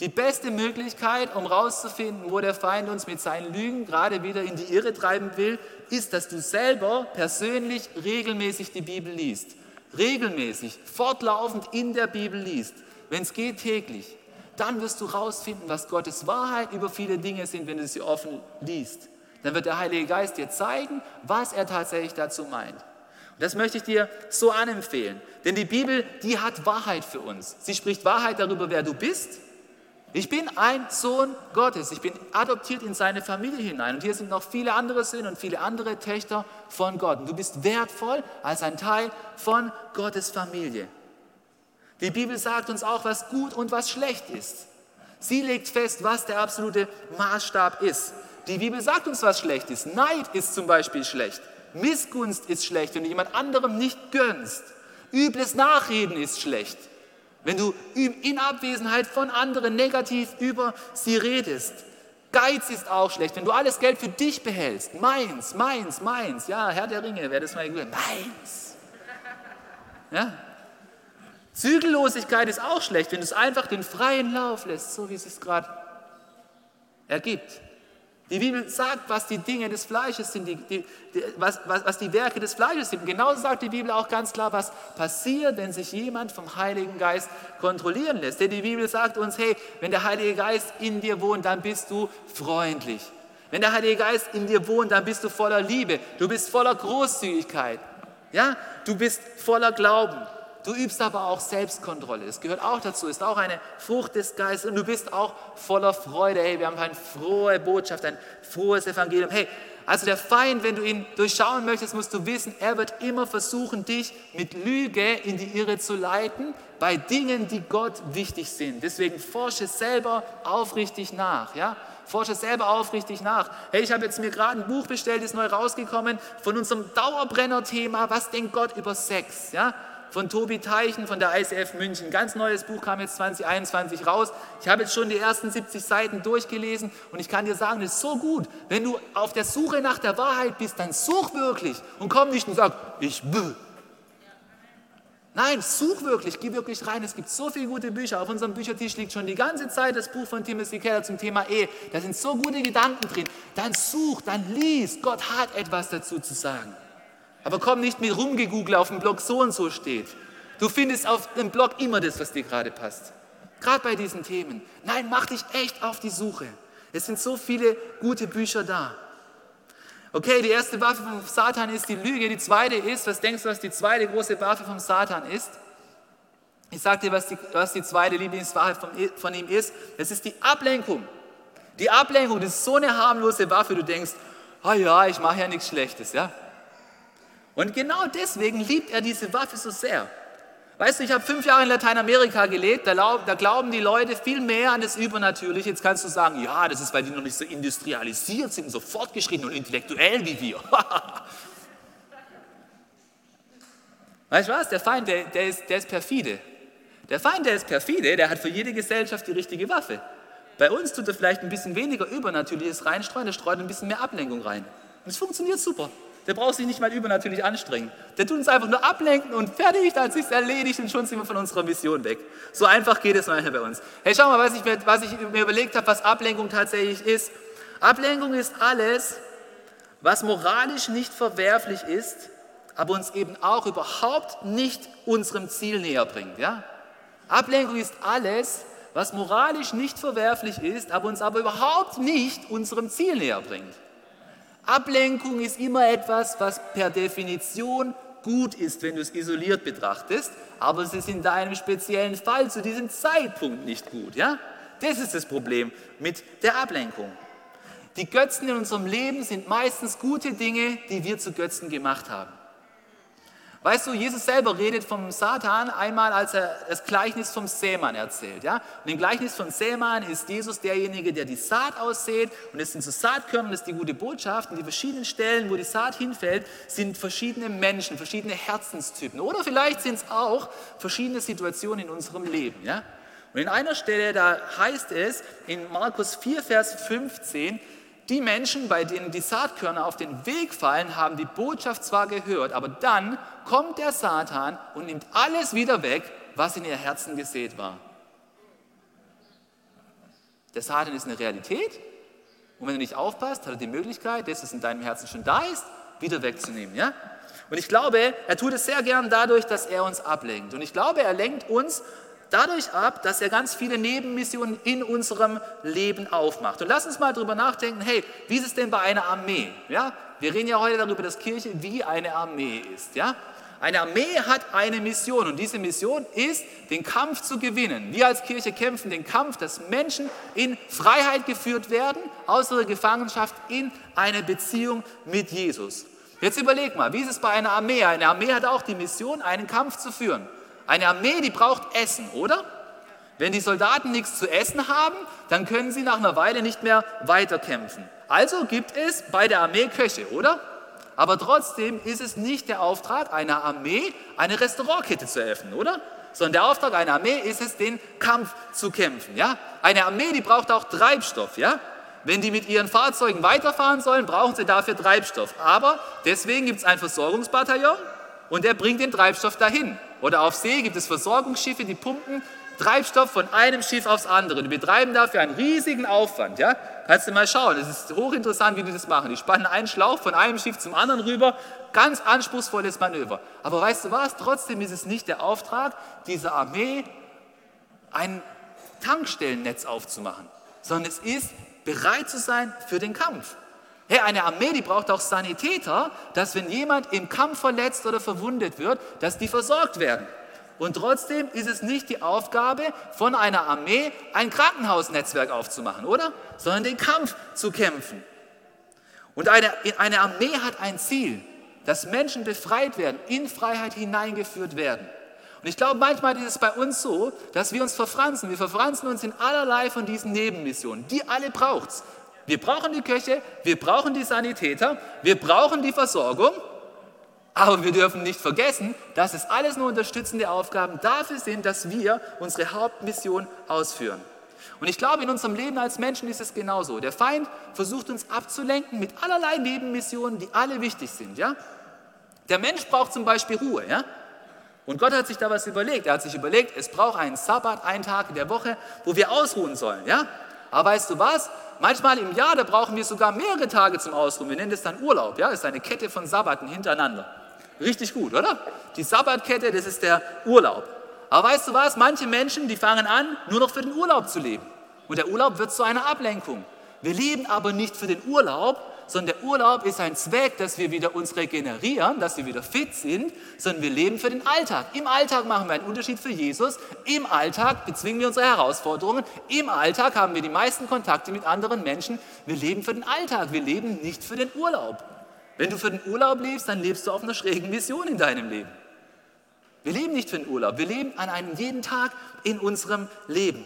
Die beste Möglichkeit, um herauszufinden, wo der Feind uns mit seinen Lügen gerade wieder in die Irre treiben will, ist, dass du selber persönlich regelmäßig die Bibel liest. Regelmäßig, fortlaufend in der Bibel liest. Wenn es geht, täglich. Dann wirst du herausfinden, was Gottes Wahrheit über viele Dinge sind, wenn du sie offen liest. Dann wird der Heilige Geist dir zeigen, was er tatsächlich dazu meint. Und das möchte ich dir so anempfehlen. Denn die Bibel, die hat Wahrheit für uns. Sie spricht Wahrheit darüber, wer du bist ich bin ein Sohn Gottes. Ich bin adoptiert in seine Familie hinein. Und hier sind noch viele andere Söhne und viele andere Töchter von Gott. Und du bist wertvoll als ein Teil von Gottes Familie. Die Bibel sagt uns auch, was gut und was schlecht ist. Sie legt fest, was der absolute Maßstab ist. Die Bibel sagt uns, was schlecht ist. Neid ist zum Beispiel schlecht. Missgunst ist schlecht, wenn du jemand anderem nicht gönnst. Übles Nachreden ist schlecht. Wenn du in Abwesenheit von anderen negativ über sie redest. Geiz ist auch schlecht, wenn du alles Geld für dich behältst. Meins, meins, meins. Ja, Herr der Ringe, wer das mal gehört. Meins. Ja? Zügellosigkeit ist auch schlecht, wenn du es einfach den freien Lauf lässt, so wie es sich gerade ergibt. Die Bibel sagt, was die Dinge des Fleisches sind, die, die, die, was, was, was die Werke des Fleisches sind. Genauso sagt die Bibel auch ganz klar, was passiert, wenn sich jemand vom Heiligen Geist kontrollieren lässt. Denn die Bibel sagt uns, hey, wenn der Heilige Geist in dir wohnt, dann bist du freundlich. Wenn der Heilige Geist in dir wohnt, dann bist du voller Liebe. Du bist voller Großzügigkeit. Ja? Du bist voller Glauben. Du übst aber auch Selbstkontrolle. Das gehört auch dazu, ist auch eine Frucht des Geistes. Und du bist auch voller Freude. Hey, wir haben eine frohe Botschaft, ein frohes Evangelium. Hey, also der Feind, wenn du ihn durchschauen möchtest, musst du wissen, er wird immer versuchen, dich mit Lüge in die Irre zu leiten bei Dingen, die Gott wichtig sind. Deswegen forsche selber aufrichtig nach. Ja? Forsche selber aufrichtig nach. Hey, ich habe jetzt mir gerade ein Buch bestellt, ist neu rausgekommen von unserem Dauerbrenner-Thema. Was denkt Gott über Sex? Ja? Von Tobi Teichen von der ICF München. Ganz neues Buch kam jetzt 2021 raus. Ich habe jetzt schon die ersten 70 Seiten durchgelesen und ich kann dir sagen, es ist so gut. Wenn du auf der Suche nach der Wahrheit bist, dann such wirklich und komm nicht und sag, ich will. Nein, such wirklich, geh wirklich rein. Es gibt so viele gute Bücher. Auf unserem Büchertisch liegt schon die ganze Zeit das Buch von Timothy Keller zum Thema Ehe. Da sind so gute Gedanken drin. Dann such, dann lies. Gott hat etwas dazu zu sagen. Aber komm nicht mit rumgegoogelt auf dem Blog so und so steht. Du findest auf dem Blog immer das, was dir gerade passt. Gerade bei diesen Themen. Nein, mach dich echt auf die Suche. Es sind so viele gute Bücher da. Okay, die erste Waffe vom Satan ist die Lüge. Die zweite ist, was denkst du, was die zweite große Waffe vom Satan ist? Ich sage dir, was die, was die zweite Lieblingswaffe von, von ihm ist. Es ist die Ablenkung. Die Ablenkung, das ist so eine harmlose Waffe, du denkst, ah oh ja, ich mache ja nichts Schlechtes, ja. Und genau deswegen liebt er diese Waffe so sehr. Weißt du, ich habe fünf Jahre in Lateinamerika gelebt, da, da, glauben die Leute viel mehr an das Übernatürliche. Jetzt kannst du sagen, ja, das ist, weil die noch nicht so industrialisiert sind, so fortgeschritten und intellektuell wie wir. [laughs] weißt du was, der Feind, der, der, ist, der ist perfide. Der Feind, der ist perfide, der hat für jede Gesellschaft die richtige Waffe. Bei uns tut er vielleicht ein bisschen weniger Übernatürliches reinstreuen, der streut ein bisschen mehr Ablenkung rein. Und es funktioniert super. Der braucht sich nicht mal übernatürlich anstrengen. Der tut uns einfach nur ablenken und fertig, dann ist es erledigt und schon sind wir von unserer Mission weg. So einfach geht es manchmal bei uns. Hey, schau mal, was ich, was ich mir überlegt habe, was Ablenkung tatsächlich ist. Ablenkung ist alles, was moralisch nicht verwerflich ist, aber uns eben auch überhaupt nicht unserem Ziel näher bringt. Ja? Ablenkung ist alles, was moralisch nicht verwerflich ist, aber uns aber überhaupt nicht unserem Ziel näher bringt. Ablenkung ist immer etwas, was per Definition gut ist, wenn du es isoliert betrachtest, aber es ist in deinem speziellen Fall zu diesem Zeitpunkt nicht gut. Ja? Das ist das Problem mit der Ablenkung. Die Götzen in unserem Leben sind meistens gute Dinge, die wir zu Götzen gemacht haben. Weißt du, Jesus selber redet vom Satan einmal, als er das Gleichnis vom Sämann erzählt. Ja? Und im Gleichnis vom Sämann ist Jesus derjenige, der die Saat aussät. Und es sind so Saatkörner, das ist die gute Botschaft. Und die verschiedenen Stellen, wo die Saat hinfällt, sind verschiedene Menschen, verschiedene Herzenstypen. Oder vielleicht sind es auch verschiedene Situationen in unserem Leben. Ja? Und in einer Stelle, da heißt es in Markus 4, Vers 15, die Menschen, bei denen die Saatkörner auf den Weg fallen, haben die Botschaft zwar gehört, aber dann kommt der Satan und nimmt alles wieder weg, was in ihr Herzen gesät war. Der Satan ist eine Realität und wenn du nicht aufpasst, hat er die Möglichkeit, das, was in deinem Herzen schon da ist, wieder wegzunehmen. Ja? Und ich glaube, er tut es sehr gern dadurch, dass er uns ablenkt. Und ich glaube, er lenkt uns dadurch ab, dass er ganz viele Nebenmissionen in unserem Leben aufmacht. Und lass uns mal darüber nachdenken, hey, wie ist es denn bei einer Armee? Ja? Wir reden ja heute darüber, dass Kirche wie eine Armee ist. Ja? Eine Armee hat eine Mission und diese Mission ist, den Kampf zu gewinnen. Wir als Kirche kämpfen den Kampf, dass Menschen in Freiheit geführt werden, aus ihrer Gefangenschaft in eine Beziehung mit Jesus. Jetzt überleg mal, wie ist es bei einer Armee? Eine Armee hat auch die Mission, einen Kampf zu führen. Eine Armee, die braucht Essen, oder? Wenn die Soldaten nichts zu essen haben, dann können sie nach einer Weile nicht mehr weiterkämpfen. Also gibt es bei der Armee Köche, oder? Aber trotzdem ist es nicht der Auftrag einer Armee, eine Restaurantkette zu eröffnen, oder? Sondern der Auftrag einer Armee ist es, den Kampf zu kämpfen. Ja? Eine Armee, die braucht auch Treibstoff. Ja? Wenn die mit ihren Fahrzeugen weiterfahren sollen, brauchen sie dafür Treibstoff. Aber deswegen gibt es ein Versorgungsbataillon und der bringt den Treibstoff dahin. Oder auf See gibt es Versorgungsschiffe, die pumpen Treibstoff von einem Schiff aufs andere. Die betreiben dafür einen riesigen Aufwand. Ja? Kannst du mal schauen, es ist hochinteressant, wie die das machen. Die spannen einen Schlauch von einem Schiff zum anderen rüber, ganz anspruchsvolles Manöver. Aber weißt du was, trotzdem ist es nicht der Auftrag dieser Armee, ein Tankstellennetz aufzumachen, sondern es ist, bereit zu sein für den Kampf. Hey, eine Armee, die braucht auch Sanitäter, dass wenn jemand im Kampf verletzt oder verwundet wird, dass die versorgt werden. Und trotzdem ist es nicht die Aufgabe von einer Armee, ein Krankenhausnetzwerk aufzumachen, oder? Sondern den Kampf zu kämpfen. Und eine, eine Armee hat ein Ziel, dass Menschen befreit werden, in Freiheit hineingeführt werden. Und ich glaube, manchmal ist es bei uns so, dass wir uns verfranzen. Wir verfranzen uns in allerlei von diesen Nebenmissionen. Die alle braucht es. Wir brauchen die Köche, wir brauchen die Sanitäter, wir brauchen die Versorgung. Aber wir dürfen nicht vergessen, dass es alles nur unterstützende Aufgaben dafür sind, dass wir unsere Hauptmission ausführen. Und ich glaube, in unserem Leben als Menschen ist es genauso. Der Feind versucht uns abzulenken mit allerlei Nebenmissionen, die alle wichtig sind. Ja? Der Mensch braucht zum Beispiel Ruhe. Ja? Und Gott hat sich da was überlegt. Er hat sich überlegt, es braucht einen Sabbat, einen Tag in der Woche, wo wir ausruhen sollen. Ja? Aber weißt du was? Manchmal im Jahr, da brauchen wir sogar mehrere Tage zum Ausruhen. Wir nennen das dann Urlaub. Ja? Das ist eine Kette von Sabbaten hintereinander. Richtig gut, oder? Die Sabbatkette, das ist der Urlaub. Aber weißt du was? Manche Menschen, die fangen an, nur noch für den Urlaub zu leben. Und der Urlaub wird zu einer Ablenkung. Wir leben aber nicht für den Urlaub, sondern der Urlaub ist ein Zweck, dass wir wieder uns regenerieren, dass wir wieder fit sind, sondern wir leben für den Alltag. Im Alltag machen wir einen Unterschied für Jesus. Im Alltag bezwingen wir unsere Herausforderungen. Im Alltag haben wir die meisten Kontakte mit anderen Menschen. Wir leben für den Alltag. Wir leben nicht für den Urlaub. Wenn du für den Urlaub lebst, dann lebst du auf einer schrägen Mission in deinem Leben. Wir leben nicht für den Urlaub, wir leben an einem jeden Tag in unserem Leben.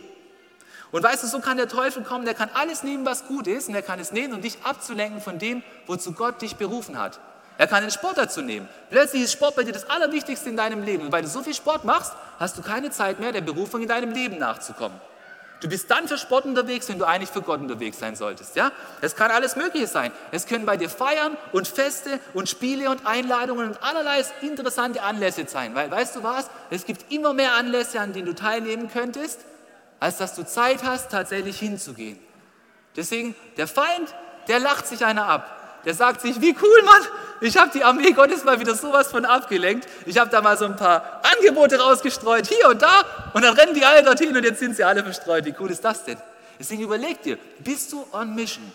Und weißt du, so kann der Teufel kommen, der kann alles nehmen, was gut ist, und er kann es nehmen, um dich abzulenken von dem, wozu Gott dich berufen hat. Er kann den Sport dazu nehmen. Plötzlich ist Sport bei dir das Allerwichtigste in deinem Leben. Und weil du so viel Sport machst, hast du keine Zeit mehr, der Berufung in deinem Leben nachzukommen. Du bist dann für Sport unterwegs, wenn du eigentlich für Gott unterwegs sein solltest. Ja? Es kann alles Mögliche sein. Es können bei dir Feiern und Feste und Spiele und Einladungen und allerlei interessante Anlässe sein. Weil weißt du was? Es gibt immer mehr Anlässe, an denen du teilnehmen könntest, als dass du Zeit hast, tatsächlich hinzugehen. Deswegen, der Feind, der lacht sich einer ab. Der sagt sich, wie cool, Mann, ich habe die Armee Gottes mal wieder sowas von abgelenkt. Ich habe da mal so ein paar Angebote rausgestreut, hier und da, und dann rennen die alle dorthin und jetzt sind sie alle verstreut. Wie cool ist das denn? Deswegen überleg dir, bist du on Mission?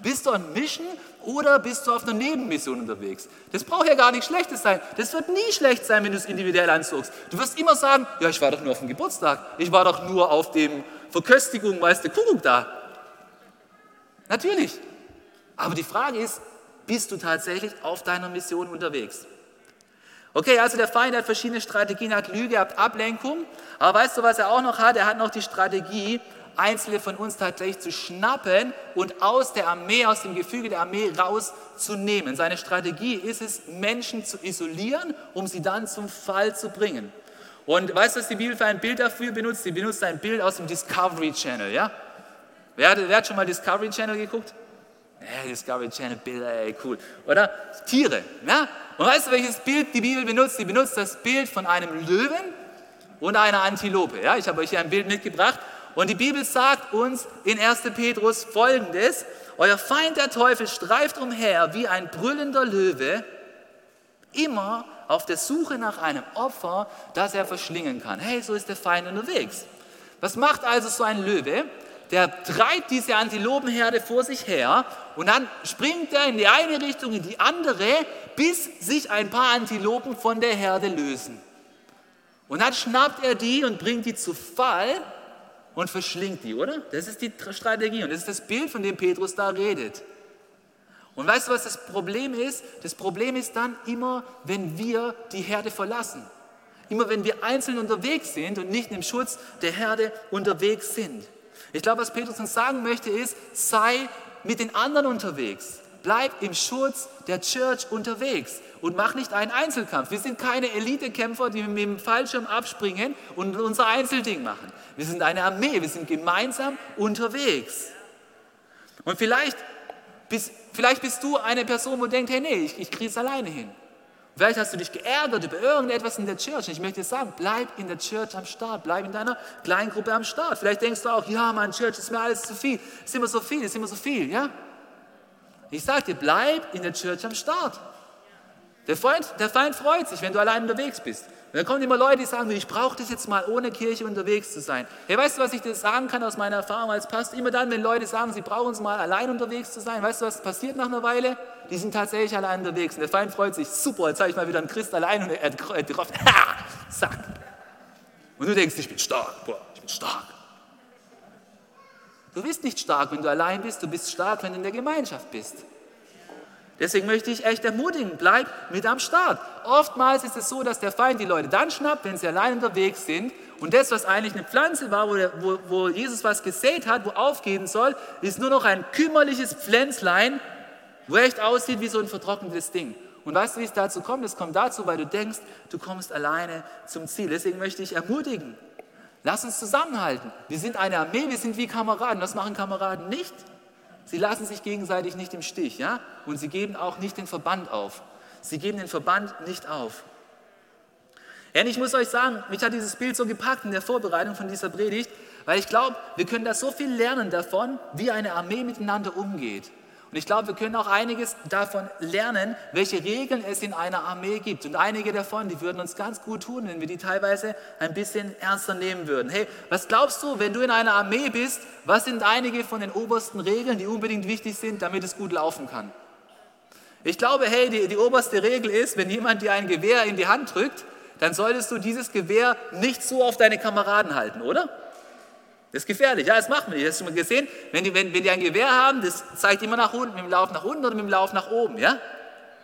Bist du on Mission oder bist du auf einer Nebenmission unterwegs? Das braucht ja gar nichts Schlechtes sein. Das wird nie schlecht sein, wenn du es individuell ansuchst. Du wirst immer sagen, ja, ich war doch nur auf dem Geburtstag. Ich war doch nur auf dem Verköstigung, weißt du, Kuckuck da. Natürlich. Aber die Frage ist, bist du tatsächlich auf deiner Mission unterwegs? Okay, also der Feind hat verschiedene Strategien, hat Lüge, hat Ablenkung, aber weißt du, was er auch noch hat? Er hat noch die Strategie, Einzelne von uns tatsächlich zu schnappen und aus der Armee, aus dem Gefüge der Armee rauszunehmen. Seine Strategie ist es, Menschen zu isolieren, um sie dann zum Fall zu bringen. Und weißt du, was die Bibel für ein Bild dafür benutzt? Sie benutzt ein Bild aus dem Discovery Channel, ja? Wer hat, wer hat schon mal Discovery Channel geguckt? Hey, Discovery Channel Bilder, ey, cool. Oder? Tiere. Ja? Und weißt du, welches Bild die Bibel benutzt? Sie benutzt das Bild von einem Löwen und einer Antilope. Ja? Ich habe euch hier ein Bild mitgebracht. Und die Bibel sagt uns in 1. Petrus folgendes: Euer Feind, der Teufel, streift umher wie ein brüllender Löwe, immer auf der Suche nach einem Opfer, das er verschlingen kann. Hey, so ist der Feind unterwegs. Was macht also so ein Löwe? Der treibt diese Antilopenherde vor sich her und dann springt er in die eine Richtung, in die andere, bis sich ein paar Antilopen von der Herde lösen. Und dann schnappt er die und bringt die zu Fall und verschlingt die, oder? Das ist die Strategie und das ist das Bild, von dem Petrus da redet. Und weißt du, was das Problem ist? Das Problem ist dann immer, wenn wir die Herde verlassen. Immer wenn wir einzeln unterwegs sind und nicht im Schutz der Herde unterwegs sind. Ich glaube, was Petrus uns sagen möchte, ist, sei mit den anderen unterwegs. Bleib im Schutz der Church unterwegs und mach nicht einen Einzelkampf. Wir sind keine Elitekämpfer, die mit dem Fallschirm abspringen und unser Einzelding machen. Wir sind eine Armee, wir sind gemeinsam unterwegs. Und vielleicht bist, vielleicht bist du eine Person, wo denkt, hey, nee, ich, ich kriege es alleine hin. Vielleicht hast du dich geärgert über irgendetwas in der Church. Ich möchte dir sagen, bleib in der Church am Start, bleib in deiner kleinen Gruppe am Start. Vielleicht denkst du auch, ja, mein Church ist mir alles zu viel, ist immer so viel, ist immer so viel, ja? Ich sage dir, bleib in der Church am Start. Der Feind, der Feind freut sich, wenn du allein unterwegs bist. Und dann kommen immer Leute, die sagen, ich brauche das jetzt mal, ohne Kirche unterwegs zu sein. Hey, weißt du, was ich dir sagen kann aus meiner Erfahrung als Pastor? Immer dann, wenn Leute sagen, sie brauchen es mal, allein unterwegs zu sein, weißt du, was passiert nach einer Weile? Die sind tatsächlich allein unterwegs. Und der Feind freut sich, super, jetzt habe ich mal wieder einen Christ allein und er hat getroffen. Ha! Zack. Und du denkst, ich bin stark, boah, ich bin stark. Du bist nicht stark, wenn du allein bist, du bist stark, wenn du in der Gemeinschaft bist. Deswegen möchte ich echt ermutigen, bleib mit am Start. Oftmals ist es so, dass der Feind die Leute dann schnappt, wenn sie allein unterwegs sind. Und das, was eigentlich eine Pflanze war, wo, der, wo, wo Jesus was gesät hat, wo aufgehen soll, ist nur noch ein kümmerliches Pflänzlein, wo echt aussieht wie so ein vertrocknetes Ding. Und weißt du, wie es dazu kommt? Es kommt dazu, weil du denkst, du kommst alleine zum Ziel. Deswegen möchte ich ermutigen, Lass uns zusammenhalten. Wir sind eine Armee, wir sind wie Kameraden. Was machen Kameraden nicht? Sie lassen sich gegenseitig nicht im Stich, ja? Und sie geben auch nicht den Verband auf. Sie geben den Verband nicht auf. Ja, und ich muss euch sagen, mich hat dieses Bild so gepackt in der Vorbereitung von dieser Predigt, weil ich glaube, wir können da so viel lernen davon, wie eine Armee miteinander umgeht. Und ich glaube, wir können auch einiges davon lernen, welche Regeln es in einer Armee gibt. Und einige davon, die würden uns ganz gut tun, wenn wir die teilweise ein bisschen ernster nehmen würden. Hey, was glaubst du, wenn du in einer Armee bist, was sind einige von den obersten Regeln, die unbedingt wichtig sind, damit es gut laufen kann? Ich glaube, hey, die, die oberste Regel ist, wenn jemand dir ein Gewehr in die Hand drückt, dann solltest du dieses Gewehr nicht so auf deine Kameraden halten, oder? Das ist gefährlich, ja, das machen wir nicht. Hast du mal gesehen? Wenn die, wenn, wenn die ein Gewehr haben, das zeigt immer nach unten, mit dem Lauf nach unten oder mit dem Lauf nach oben, ja?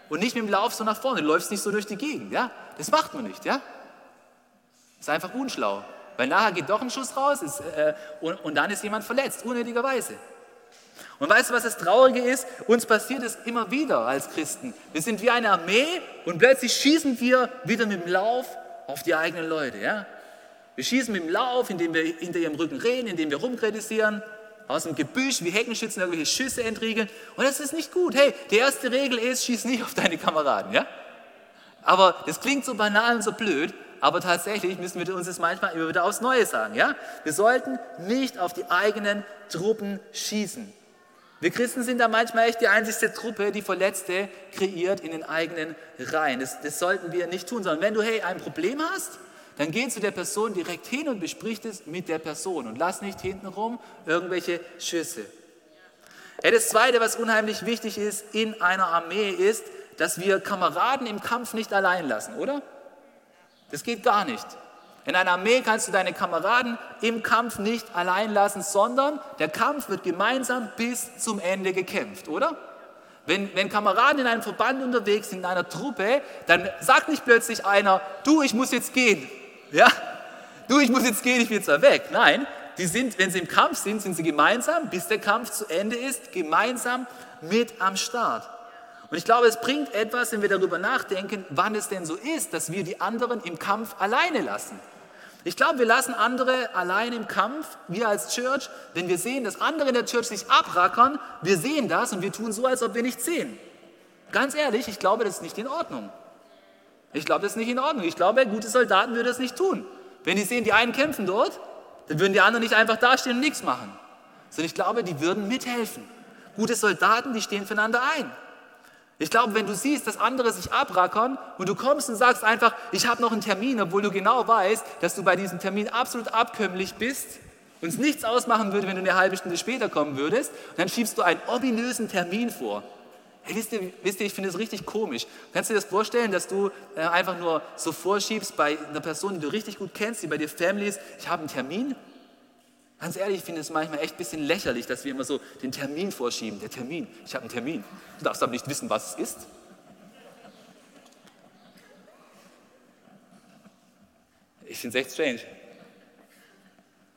Und nicht mit dem Lauf so nach vorne. Du läufst nicht so durch die Gegend, ja? Das macht man nicht, ja? Das ist einfach unschlau. Weil nachher geht doch ein Schuss raus ist, äh, und, und dann ist jemand verletzt, unnötigerweise. Und weißt du, was das Traurige ist? Uns passiert es immer wieder als Christen. Wir sind wie eine Armee und plötzlich schießen wir wieder mit dem Lauf auf die eigenen Leute. Ja? Wir schießen mit dem Lauf, indem wir hinter ihrem Rücken reden, indem wir rumkritisieren, aus dem Gebüsch wie Heckenschützen irgendwelche Schüsse entriegeln. Und das ist nicht gut. Hey, die erste Regel ist, schieß nicht auf deine Kameraden. Ja? Aber das klingt so banal und so blöd, aber tatsächlich müssen wir uns das manchmal immer wieder aufs Neue sagen. Ja? Wir sollten nicht auf die eigenen Truppen schießen. Wir Christen sind da manchmal echt die einzigste Truppe, die Verletzte kreiert in den eigenen Reihen. Das, das sollten wir nicht tun, sondern wenn du hey, ein Problem hast, dann geh zu der Person direkt hin und besprich es mit der Person und lass nicht hintenrum irgendwelche Schüsse. Ja, das Zweite, was unheimlich wichtig ist in einer Armee, ist, dass wir Kameraden im Kampf nicht allein lassen, oder? Das geht gar nicht. In einer Armee kannst du deine Kameraden im Kampf nicht allein lassen, sondern der Kampf wird gemeinsam bis zum Ende gekämpft, oder? Wenn, wenn Kameraden in einem Verband unterwegs sind, in einer Truppe, dann sagt nicht plötzlich einer, du, ich muss jetzt gehen. Ja? Du, ich muss jetzt gehen, ich bin zwar weg. Nein, die sind, wenn sie im Kampf sind, sind sie gemeinsam, bis der Kampf zu Ende ist, gemeinsam mit am Start. Und ich glaube, es bringt etwas, wenn wir darüber nachdenken, wann es denn so ist, dass wir die anderen im Kampf alleine lassen. Ich glaube, wir lassen andere allein im Kampf, wir als Church, wenn wir sehen, dass andere in der Church sich abrackern, wir sehen das und wir tun so, als ob wir nichts sehen. Ganz ehrlich, ich glaube, das ist nicht in Ordnung. Ich glaube, das ist nicht in Ordnung. Ich glaube, gute Soldaten würden das nicht tun. Wenn die sehen, die einen kämpfen dort, dann würden die anderen nicht einfach dastehen und nichts machen. Sondern ich glaube, die würden mithelfen. Gute Soldaten, die stehen füreinander ein. Ich glaube, wenn du siehst, dass andere sich abrackern und du kommst und sagst einfach, ich habe noch einen Termin, obwohl du genau weißt, dass du bei diesem Termin absolut abkömmlich bist und es nichts ausmachen würde, wenn du eine halbe Stunde später kommen würdest, dann schiebst du einen ominösen Termin vor. Hey, wisst, ihr, wisst ihr, ich finde es richtig komisch. Kannst du dir das vorstellen, dass du äh, einfach nur so vorschiebst bei einer Person, die du richtig gut kennst, die bei dir Family ist, ich habe einen Termin? Ganz ehrlich, ich finde es manchmal echt ein bisschen lächerlich, dass wir immer so den Termin vorschieben. Der Termin, ich habe einen Termin. Du darfst aber nicht wissen, was es ist. Ich finde es echt strange.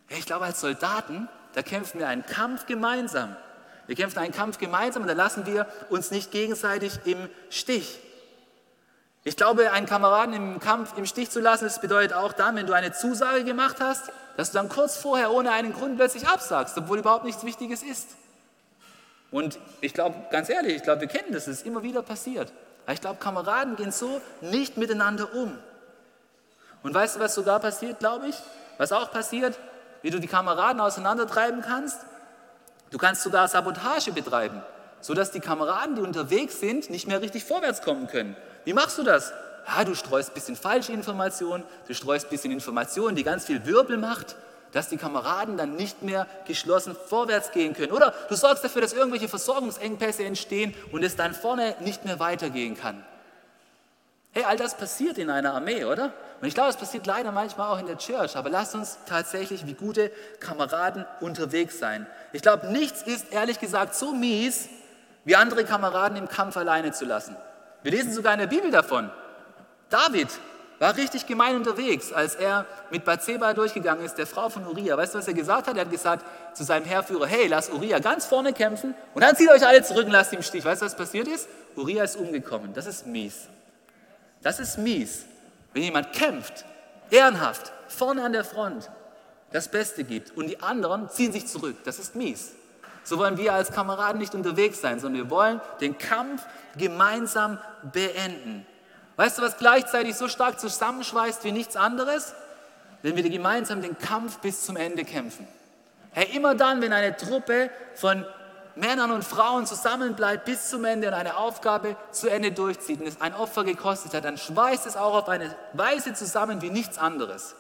Ich glaube, als Soldaten, da kämpfen wir einen Kampf gemeinsam. Wir kämpfen einen Kampf gemeinsam und da lassen wir uns nicht gegenseitig im Stich. Ich glaube, einen Kameraden im Kampf im Stich zu lassen, das bedeutet auch dann, wenn du eine Zusage gemacht hast, dass du dann kurz vorher ohne einen Grund plötzlich absagst, obwohl überhaupt nichts Wichtiges ist. Und ich glaube, ganz ehrlich, ich glaube, wir kennen das, es ist immer wieder passiert. Aber ich glaube, Kameraden gehen so nicht miteinander um. Und weißt du, was sogar passiert, glaube ich? Was auch passiert, wie du die Kameraden auseinandertreiben kannst? Du kannst sogar Sabotage betreiben, sodass die Kameraden, die unterwegs sind, nicht mehr richtig vorwärts kommen können. Wie machst du das? Ja, du streust ein bisschen falsche Informationen, du streust ein bisschen Informationen, die ganz viel Wirbel macht, dass die Kameraden dann nicht mehr geschlossen vorwärts gehen können. Oder du sorgst dafür, dass irgendwelche Versorgungsengpässe entstehen und es dann vorne nicht mehr weitergehen kann. Hey, all das passiert in einer Armee, oder? Und ich glaube, es passiert leider manchmal auch in der Church. Aber lasst uns tatsächlich wie gute Kameraden unterwegs sein. Ich glaube, nichts ist ehrlich gesagt so mies, wie andere Kameraden im Kampf alleine zu lassen. Wir lesen sogar in der Bibel davon. David war richtig gemein unterwegs, als er mit Bathseba durchgegangen ist, der Frau von Uriah. Weißt du, was er gesagt hat? Er hat gesagt zu seinem Heerführer, hey, lass Uriah ganz vorne kämpfen und dann zieht euch alle zurück und lasst ihn im Stich. Weißt du, was passiert ist? Uriah ist umgekommen. Das ist mies. Das ist mies. Wenn jemand kämpft, ehrenhaft, vorne an der Front, das Beste gibt und die anderen ziehen sich zurück, das ist mies. So wollen wir als Kameraden nicht unterwegs sein, sondern wir wollen den Kampf gemeinsam beenden. Weißt du, was gleichzeitig so stark zusammenschweißt wie nichts anderes? Wenn wir gemeinsam den Kampf bis zum Ende kämpfen. Hey, immer dann, wenn eine Truppe von Männern und Frauen zusammenbleibt bis zum Ende und eine Aufgabe zu Ende durchzieht und es ein Opfer gekostet hat, dann schweißt es auch auf eine Weise zusammen wie nichts anderes.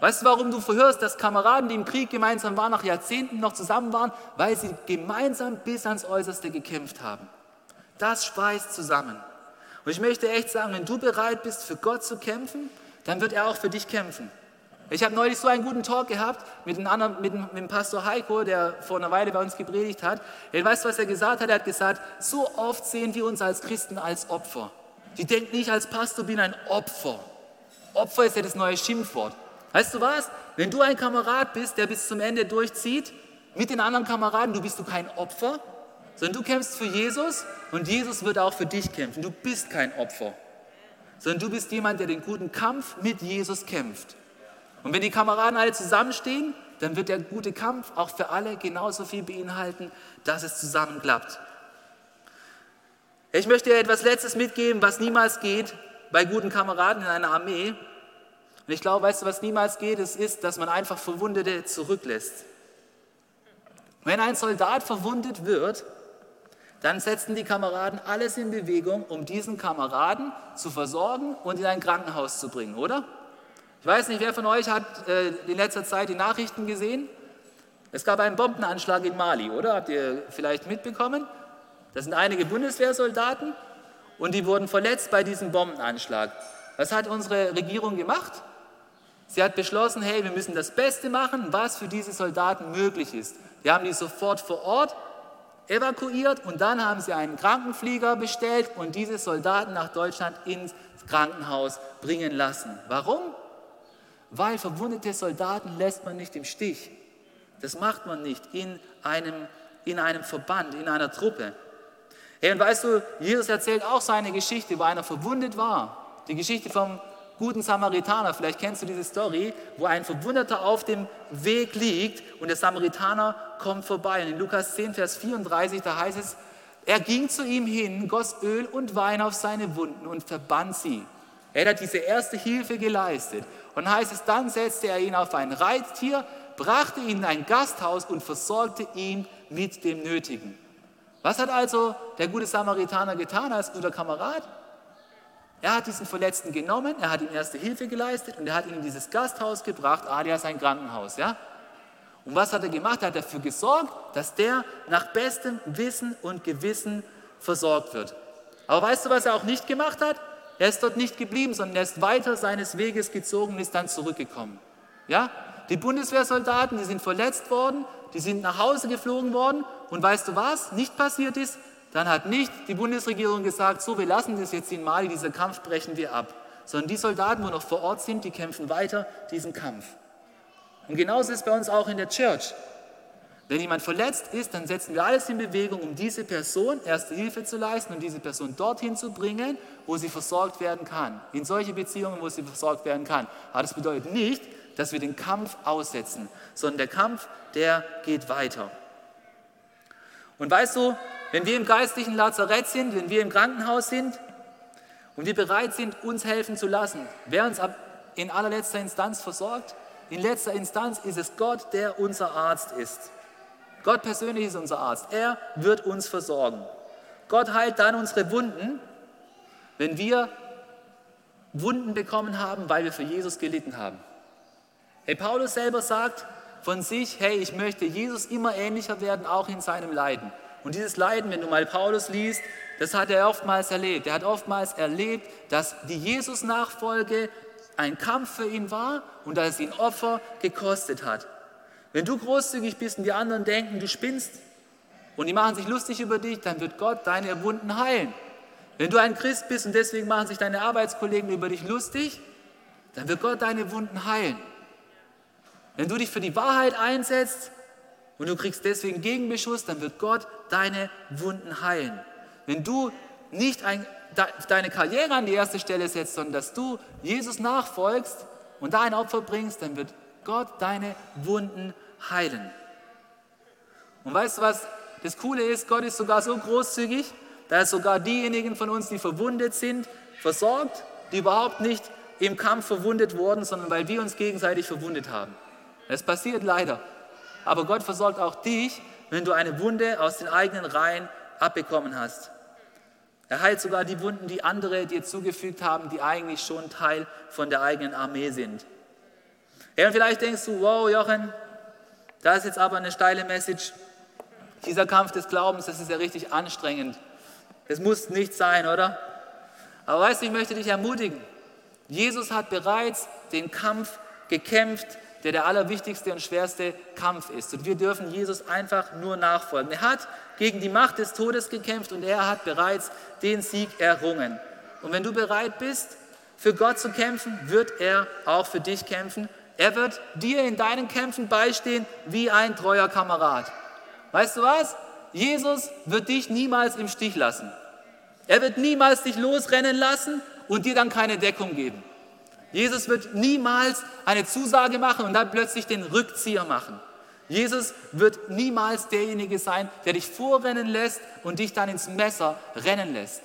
Weißt du, warum du verhörst, dass Kameraden, die im Krieg gemeinsam waren, nach Jahrzehnten noch zusammen waren? Weil sie gemeinsam bis ans Äußerste gekämpft haben. Das schweißt zusammen. Und ich möchte echt sagen, wenn du bereit bist, für Gott zu kämpfen, dann wird er auch für dich kämpfen. Ich habe neulich so einen guten Talk gehabt mit, anderen, mit, mit dem Pastor Heiko, der vor einer Weile bei uns gepredigt hat. Er weiß, was er gesagt hat. Er hat gesagt, so oft sehen wir uns als Christen als Opfer. Die denken nicht als Pastor bin ein Opfer. Opfer ist ja das neue Schimpfwort. Weißt du was? Wenn du ein Kamerad bist, der bis zum Ende durchzieht, mit den anderen Kameraden, du bist du kein Opfer, sondern du kämpfst für Jesus und Jesus wird auch für dich kämpfen. Du bist kein Opfer, sondern du bist jemand, der den guten Kampf mit Jesus kämpft. Und wenn die Kameraden alle zusammenstehen, dann wird der gute Kampf auch für alle genauso viel beinhalten, dass es zusammenklappt. Ich möchte dir etwas Letztes mitgeben, was niemals geht bei guten Kameraden in einer Armee. Und ich glaube, weißt du, was niemals geht, es ist, dass man einfach Verwundete zurücklässt. Wenn ein Soldat verwundet wird, dann setzen die Kameraden alles in Bewegung, um diesen Kameraden zu versorgen und in ein Krankenhaus zu bringen, oder? Ich weiß nicht, wer von euch hat äh, in letzter Zeit die Nachrichten gesehen? Es gab einen Bombenanschlag in Mali, oder? Habt ihr vielleicht mitbekommen? Das sind einige Bundeswehrsoldaten und die wurden verletzt bei diesem Bombenanschlag. Was hat unsere Regierung gemacht? Sie hat beschlossen, hey, wir müssen das Beste machen, was für diese Soldaten möglich ist. Die haben die sofort vor Ort evakuiert und dann haben sie einen Krankenflieger bestellt und diese Soldaten nach Deutschland ins Krankenhaus bringen lassen. Warum? Weil verwundete Soldaten lässt man nicht im Stich. Das macht man nicht in einem, in einem Verband, in einer Truppe. Hey, und weißt du, Jesus erzählt auch seine Geschichte, wo einer verwundet war. Die Geschichte vom guten Samaritaner. Vielleicht kennst du diese Story, wo ein Verwundeter auf dem Weg liegt und der Samaritaner kommt vorbei. Und in Lukas 10, Vers 34, da heißt es, er ging zu ihm hin, goss Öl und Wein auf seine Wunden und verband sie. Er hat diese erste Hilfe geleistet. Und heißt es, dann setzte er ihn auf ein Reittier, brachte ihn in ein Gasthaus und versorgte ihn mit dem Nötigen. Was hat also der gute Samaritaner getan als guter Kamerad? Er hat diesen Verletzten genommen, er hat ihm erste Hilfe geleistet und er hat ihn in dieses Gasthaus gebracht, alias ein Krankenhaus. Ja? Und was hat er gemacht? Er hat dafür gesorgt, dass der nach bestem Wissen und Gewissen versorgt wird. Aber weißt du, was er auch nicht gemacht hat? Er ist dort nicht geblieben, sondern er ist weiter seines Weges gezogen und ist dann zurückgekommen. Ja? Die Bundeswehrsoldaten, die sind verletzt worden, die sind nach Hause geflogen worden und weißt du was? Nicht passiert ist, dann hat nicht die Bundesregierung gesagt, so, wir lassen das jetzt in Mali, dieser Kampf brechen wir ab. sondern die Soldaten, wo noch vor Ort sind, die kämpfen weiter diesen Kampf. Und genauso ist es bei uns auch in der Church. Wenn jemand verletzt ist, dann setzen wir alles in Bewegung, um diese Person erste Hilfe zu leisten und diese Person dorthin zu bringen, wo sie versorgt werden kann. In solche Beziehungen, wo sie versorgt werden kann. Aber das bedeutet nicht, dass wir den Kampf aussetzen, sondern der Kampf, der geht weiter. Und weißt du, wenn wir im geistlichen Lazarett sind, wenn wir im Krankenhaus sind und wir bereit sind, uns helfen zu lassen, wer uns in allerletzter Instanz versorgt? In letzter Instanz ist es Gott, der unser Arzt ist. Gott persönlich ist unser Arzt. Er wird uns versorgen. Gott heilt dann unsere Wunden, wenn wir Wunden bekommen haben, weil wir für Jesus gelitten haben. Hey, Paulus selber sagt von sich, hey, ich möchte Jesus immer ähnlicher werden, auch in seinem Leiden. Und dieses Leiden, wenn du mal Paulus liest, das hat er oftmals erlebt. Er hat oftmals erlebt, dass die Jesus-Nachfolge ein Kampf für ihn war und dass es ihn Opfer gekostet hat. Wenn du großzügig bist und die anderen denken, du spinnst und die machen sich lustig über dich, dann wird Gott deine Wunden heilen. Wenn du ein Christ bist und deswegen machen sich deine Arbeitskollegen über dich lustig, dann wird Gott deine Wunden heilen. Wenn du dich für die Wahrheit einsetzt und du kriegst deswegen Gegenbeschuss, dann wird Gott deine Wunden heilen. Wenn du nicht ein, deine Karriere an die erste Stelle setzt, sondern dass du Jesus nachfolgst und da ein Opfer bringst, dann wird Gott deine Wunden heilen. Und weißt du was? Das Coole ist, Gott ist sogar so großzügig, dass sogar diejenigen von uns, die verwundet sind, versorgt, die überhaupt nicht im Kampf verwundet wurden, sondern weil wir uns gegenseitig verwundet haben. Das passiert leider. Aber Gott versorgt auch dich, wenn du eine Wunde aus den eigenen Reihen abbekommen hast. Er heilt sogar die Wunden, die andere dir zugefügt haben, die eigentlich schon Teil von der eigenen Armee sind. Ja, vielleicht denkst du, wow, Jochen, da ist jetzt aber eine steile Message. Dieser Kampf des Glaubens, das ist ja richtig anstrengend. Das muss nicht sein, oder? Aber weißt du, ich möchte dich ermutigen. Jesus hat bereits den Kampf gekämpft, der der allerwichtigste und schwerste Kampf ist. Und wir dürfen Jesus einfach nur nachfolgen. Er hat gegen die Macht des Todes gekämpft und er hat bereits den Sieg errungen. Und wenn du bereit bist, für Gott zu kämpfen, wird er auch für dich kämpfen er wird dir in deinen Kämpfen beistehen wie ein treuer Kamerad. Weißt du was? Jesus wird dich niemals im Stich lassen. Er wird niemals dich losrennen lassen und dir dann keine Deckung geben. Jesus wird niemals eine Zusage machen und dann plötzlich den Rückzieher machen. Jesus wird niemals derjenige sein, der dich vorrennen lässt und dich dann ins Messer rennen lässt.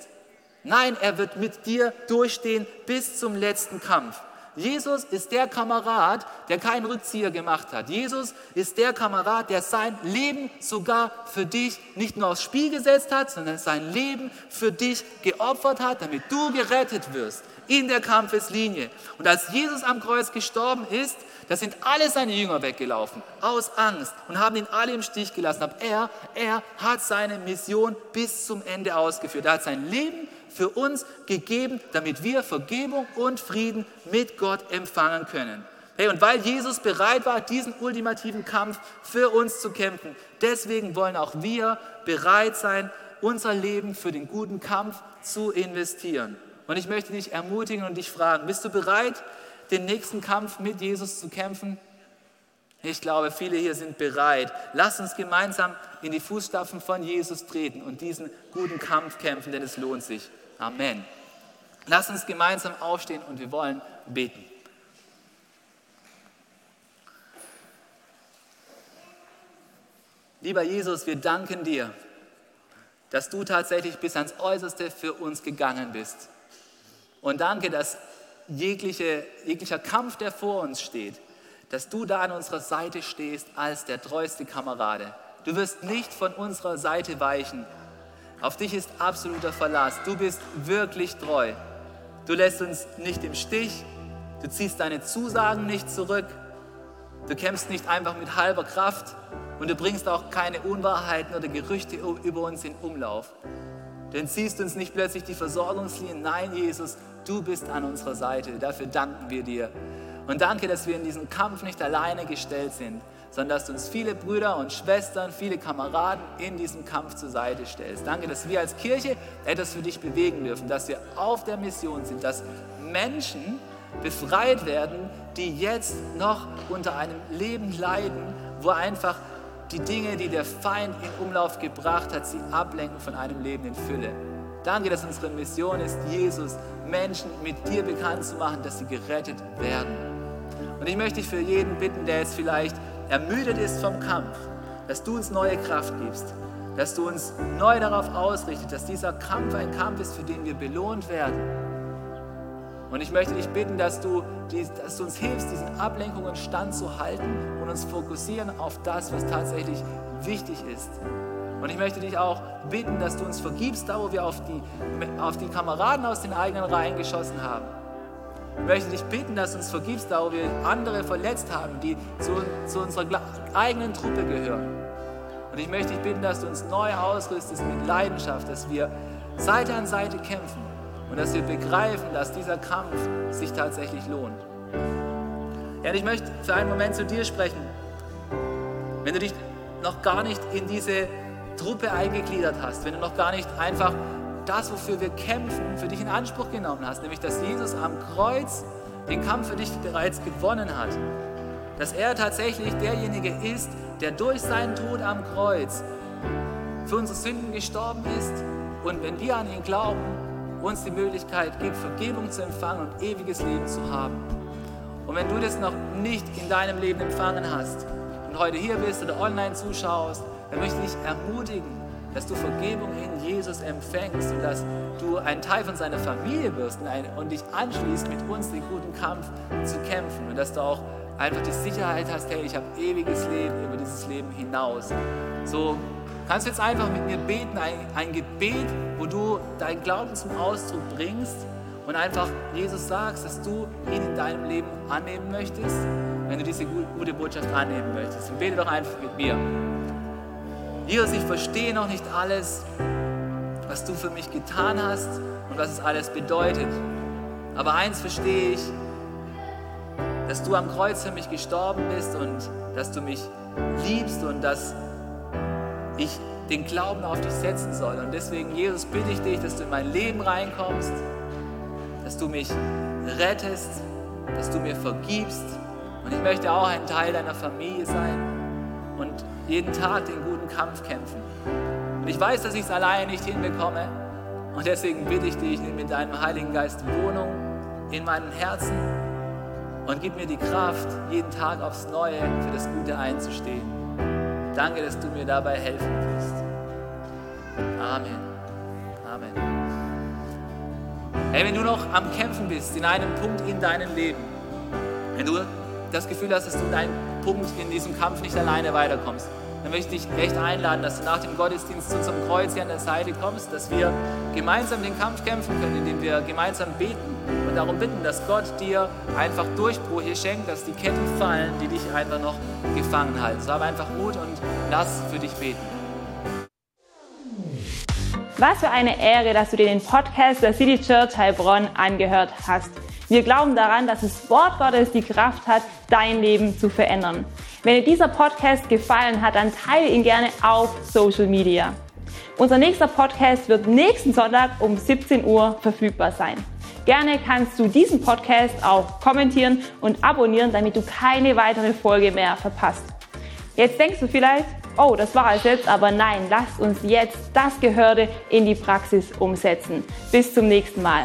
Nein, er wird mit dir durchstehen bis zum letzten Kampf. Jesus ist der Kamerad, der keinen Rückzieher gemacht hat. Jesus ist der Kamerad, der sein Leben sogar für dich nicht nur aufs Spiel gesetzt hat, sondern sein Leben für dich geopfert hat, damit du gerettet wirst in der Kampfeslinie. Und als Jesus am Kreuz gestorben ist, da sind alle seine Jünger weggelaufen, aus Angst und haben ihn alle im Stich gelassen. Aber er, er hat seine Mission bis zum Ende ausgeführt. Er hat sein Leben für uns gegeben, damit wir Vergebung und Frieden mit Gott empfangen können. Hey, und weil Jesus bereit war, diesen ultimativen Kampf für uns zu kämpfen, deswegen wollen auch wir bereit sein, unser Leben für den guten Kampf zu investieren. Und ich möchte dich ermutigen und dich fragen, bist du bereit, den nächsten Kampf mit Jesus zu kämpfen? Ich glaube, viele hier sind bereit. Lass uns gemeinsam in die Fußstapfen von Jesus treten und diesen guten Kampf kämpfen, denn es lohnt sich. Amen. Lass uns gemeinsam aufstehen und wir wollen beten. Lieber Jesus, wir danken dir, dass du tatsächlich bis ans Äußerste für uns gegangen bist. Und danke, dass jegliche, jeglicher Kampf, der vor uns steht, dass du da an unserer Seite stehst als der treueste Kamerade. Du wirst nicht von unserer Seite weichen, auf dich ist absoluter Verlass. Du bist wirklich treu. Du lässt uns nicht im Stich. Du ziehst deine Zusagen nicht zurück. Du kämpfst nicht einfach mit halber Kraft und du bringst auch keine Unwahrheiten oder Gerüchte über uns in Umlauf. Du entziehst uns nicht plötzlich die Versorgungslinien. Nein, Jesus, du bist an unserer Seite. Dafür danken wir dir. Und danke, dass wir in diesem Kampf nicht alleine gestellt sind, sondern dass du uns viele Brüder und Schwestern, viele Kameraden in diesem Kampf zur Seite stellst. Danke, dass wir als Kirche etwas für dich bewegen dürfen, dass wir auf der Mission sind, dass Menschen befreit werden, die jetzt noch unter einem Leben leiden, wo einfach die Dinge, die der Feind in Umlauf gebracht hat, sie ablenken von einem Leben in Fülle. Danke, dass unsere Mission ist, Jesus, Menschen mit dir bekannt zu machen, dass sie gerettet werden. Und ich möchte dich für jeden bitten, der jetzt vielleicht ermüdet ist vom Kampf, dass du uns neue Kraft gibst, dass du uns neu darauf ausrichtest, dass dieser Kampf ein Kampf ist, für den wir belohnt werden. Und ich möchte dich bitten, dass du, dass du uns hilfst, diesen Ablenkungen standzuhalten und uns fokussieren auf das, was tatsächlich wichtig ist. Und ich möchte dich auch bitten, dass du uns vergibst, da wo wir auf die, auf die Kameraden aus den eigenen Reihen geschossen haben. Ich möchte dich bitten, dass du uns vergibst, da wo wir andere verletzt haben, die zu, zu unserer eigenen Truppe gehören. Und ich möchte dich bitten, dass du uns neu ausrüstest mit Leidenschaft, dass wir Seite an Seite kämpfen und dass wir begreifen, dass dieser Kampf sich tatsächlich lohnt. Ja, und ich möchte für einen Moment zu dir sprechen. Wenn du dich noch gar nicht in diese Truppe eingegliedert hast, wenn du noch gar nicht einfach das, wofür wir kämpfen, für dich in Anspruch genommen hast, nämlich dass Jesus am Kreuz den Kampf für dich bereits gewonnen hat. Dass er tatsächlich derjenige ist, der durch seinen Tod am Kreuz für unsere Sünden gestorben ist und wenn wir an ihn glauben, uns die Möglichkeit gibt, Vergebung zu empfangen und ewiges Leben zu haben. Und wenn du das noch nicht in deinem Leben empfangen hast und heute hier bist oder online zuschaust, dann möchte ich dich ermutigen, dass du Vergebung in Jesus empfängst und dass du ein Teil von seiner Familie wirst und dich anschließt, mit uns den guten Kampf zu kämpfen und dass du auch einfach die Sicherheit hast, hey, ich habe ewiges Leben über dieses Leben hinaus. So kannst du jetzt einfach mit mir beten, ein, ein Gebet, wo du deinen Glauben zum Ausdruck bringst und einfach Jesus sagst, dass du ihn in deinem Leben annehmen möchtest, wenn du diese gute Botschaft annehmen möchtest. Und bete doch einfach mit mir. Jesus, ich verstehe noch nicht alles, was du für mich getan hast und was es alles bedeutet. Aber eins verstehe ich, dass du am Kreuz für mich gestorben bist und dass du mich liebst und dass ich den Glauben auf dich setzen soll. Und deswegen, Jesus, bitte ich dich, dass du in mein Leben reinkommst, dass du mich rettest, dass du mir vergibst. Und ich möchte auch ein Teil deiner Familie sein und jeden Tag den guten Kampf kämpfen. Und ich weiß, dass ich es alleine nicht hinbekomme. Und deswegen bitte ich dich, nimm mit deinem Heiligen Geist Wohnung in meinem Herzen und gib mir die Kraft, jeden Tag aufs Neue für das Gute einzustehen. Danke, dass du mir dabei helfen wirst. Amen. Amen. Hey, wenn du noch am Kämpfen bist, in einem Punkt in deinem Leben, wenn du das Gefühl hast, dass du deinen Punkt in diesem Kampf nicht alleine weiterkommst, dann möchte ich dich echt einladen, dass du nach dem Gottesdienst zu unserem Kreuz hier an der Seite kommst, dass wir gemeinsam den Kampf kämpfen können, indem wir gemeinsam beten und darum bitten, dass Gott dir einfach Durchbrüche schenkt, dass die Ketten fallen, die dich einfach noch gefangen halten. So habe einfach Mut und lass für dich beten. Was für eine Ehre, dass du dir den Podcast der City Church Heilbronn angehört hast. Wir glauben daran, dass das Wort Gottes die Kraft hat, dein Leben zu verändern. Wenn dir dieser Podcast gefallen hat, dann teile ihn gerne auf Social Media. Unser nächster Podcast wird nächsten Sonntag um 17 Uhr verfügbar sein. Gerne kannst du diesen Podcast auch kommentieren und abonnieren, damit du keine weitere Folge mehr verpasst. Jetzt denkst du vielleicht, oh, das war es jetzt, aber nein, lasst uns jetzt das Gehörte in die Praxis umsetzen. Bis zum nächsten Mal.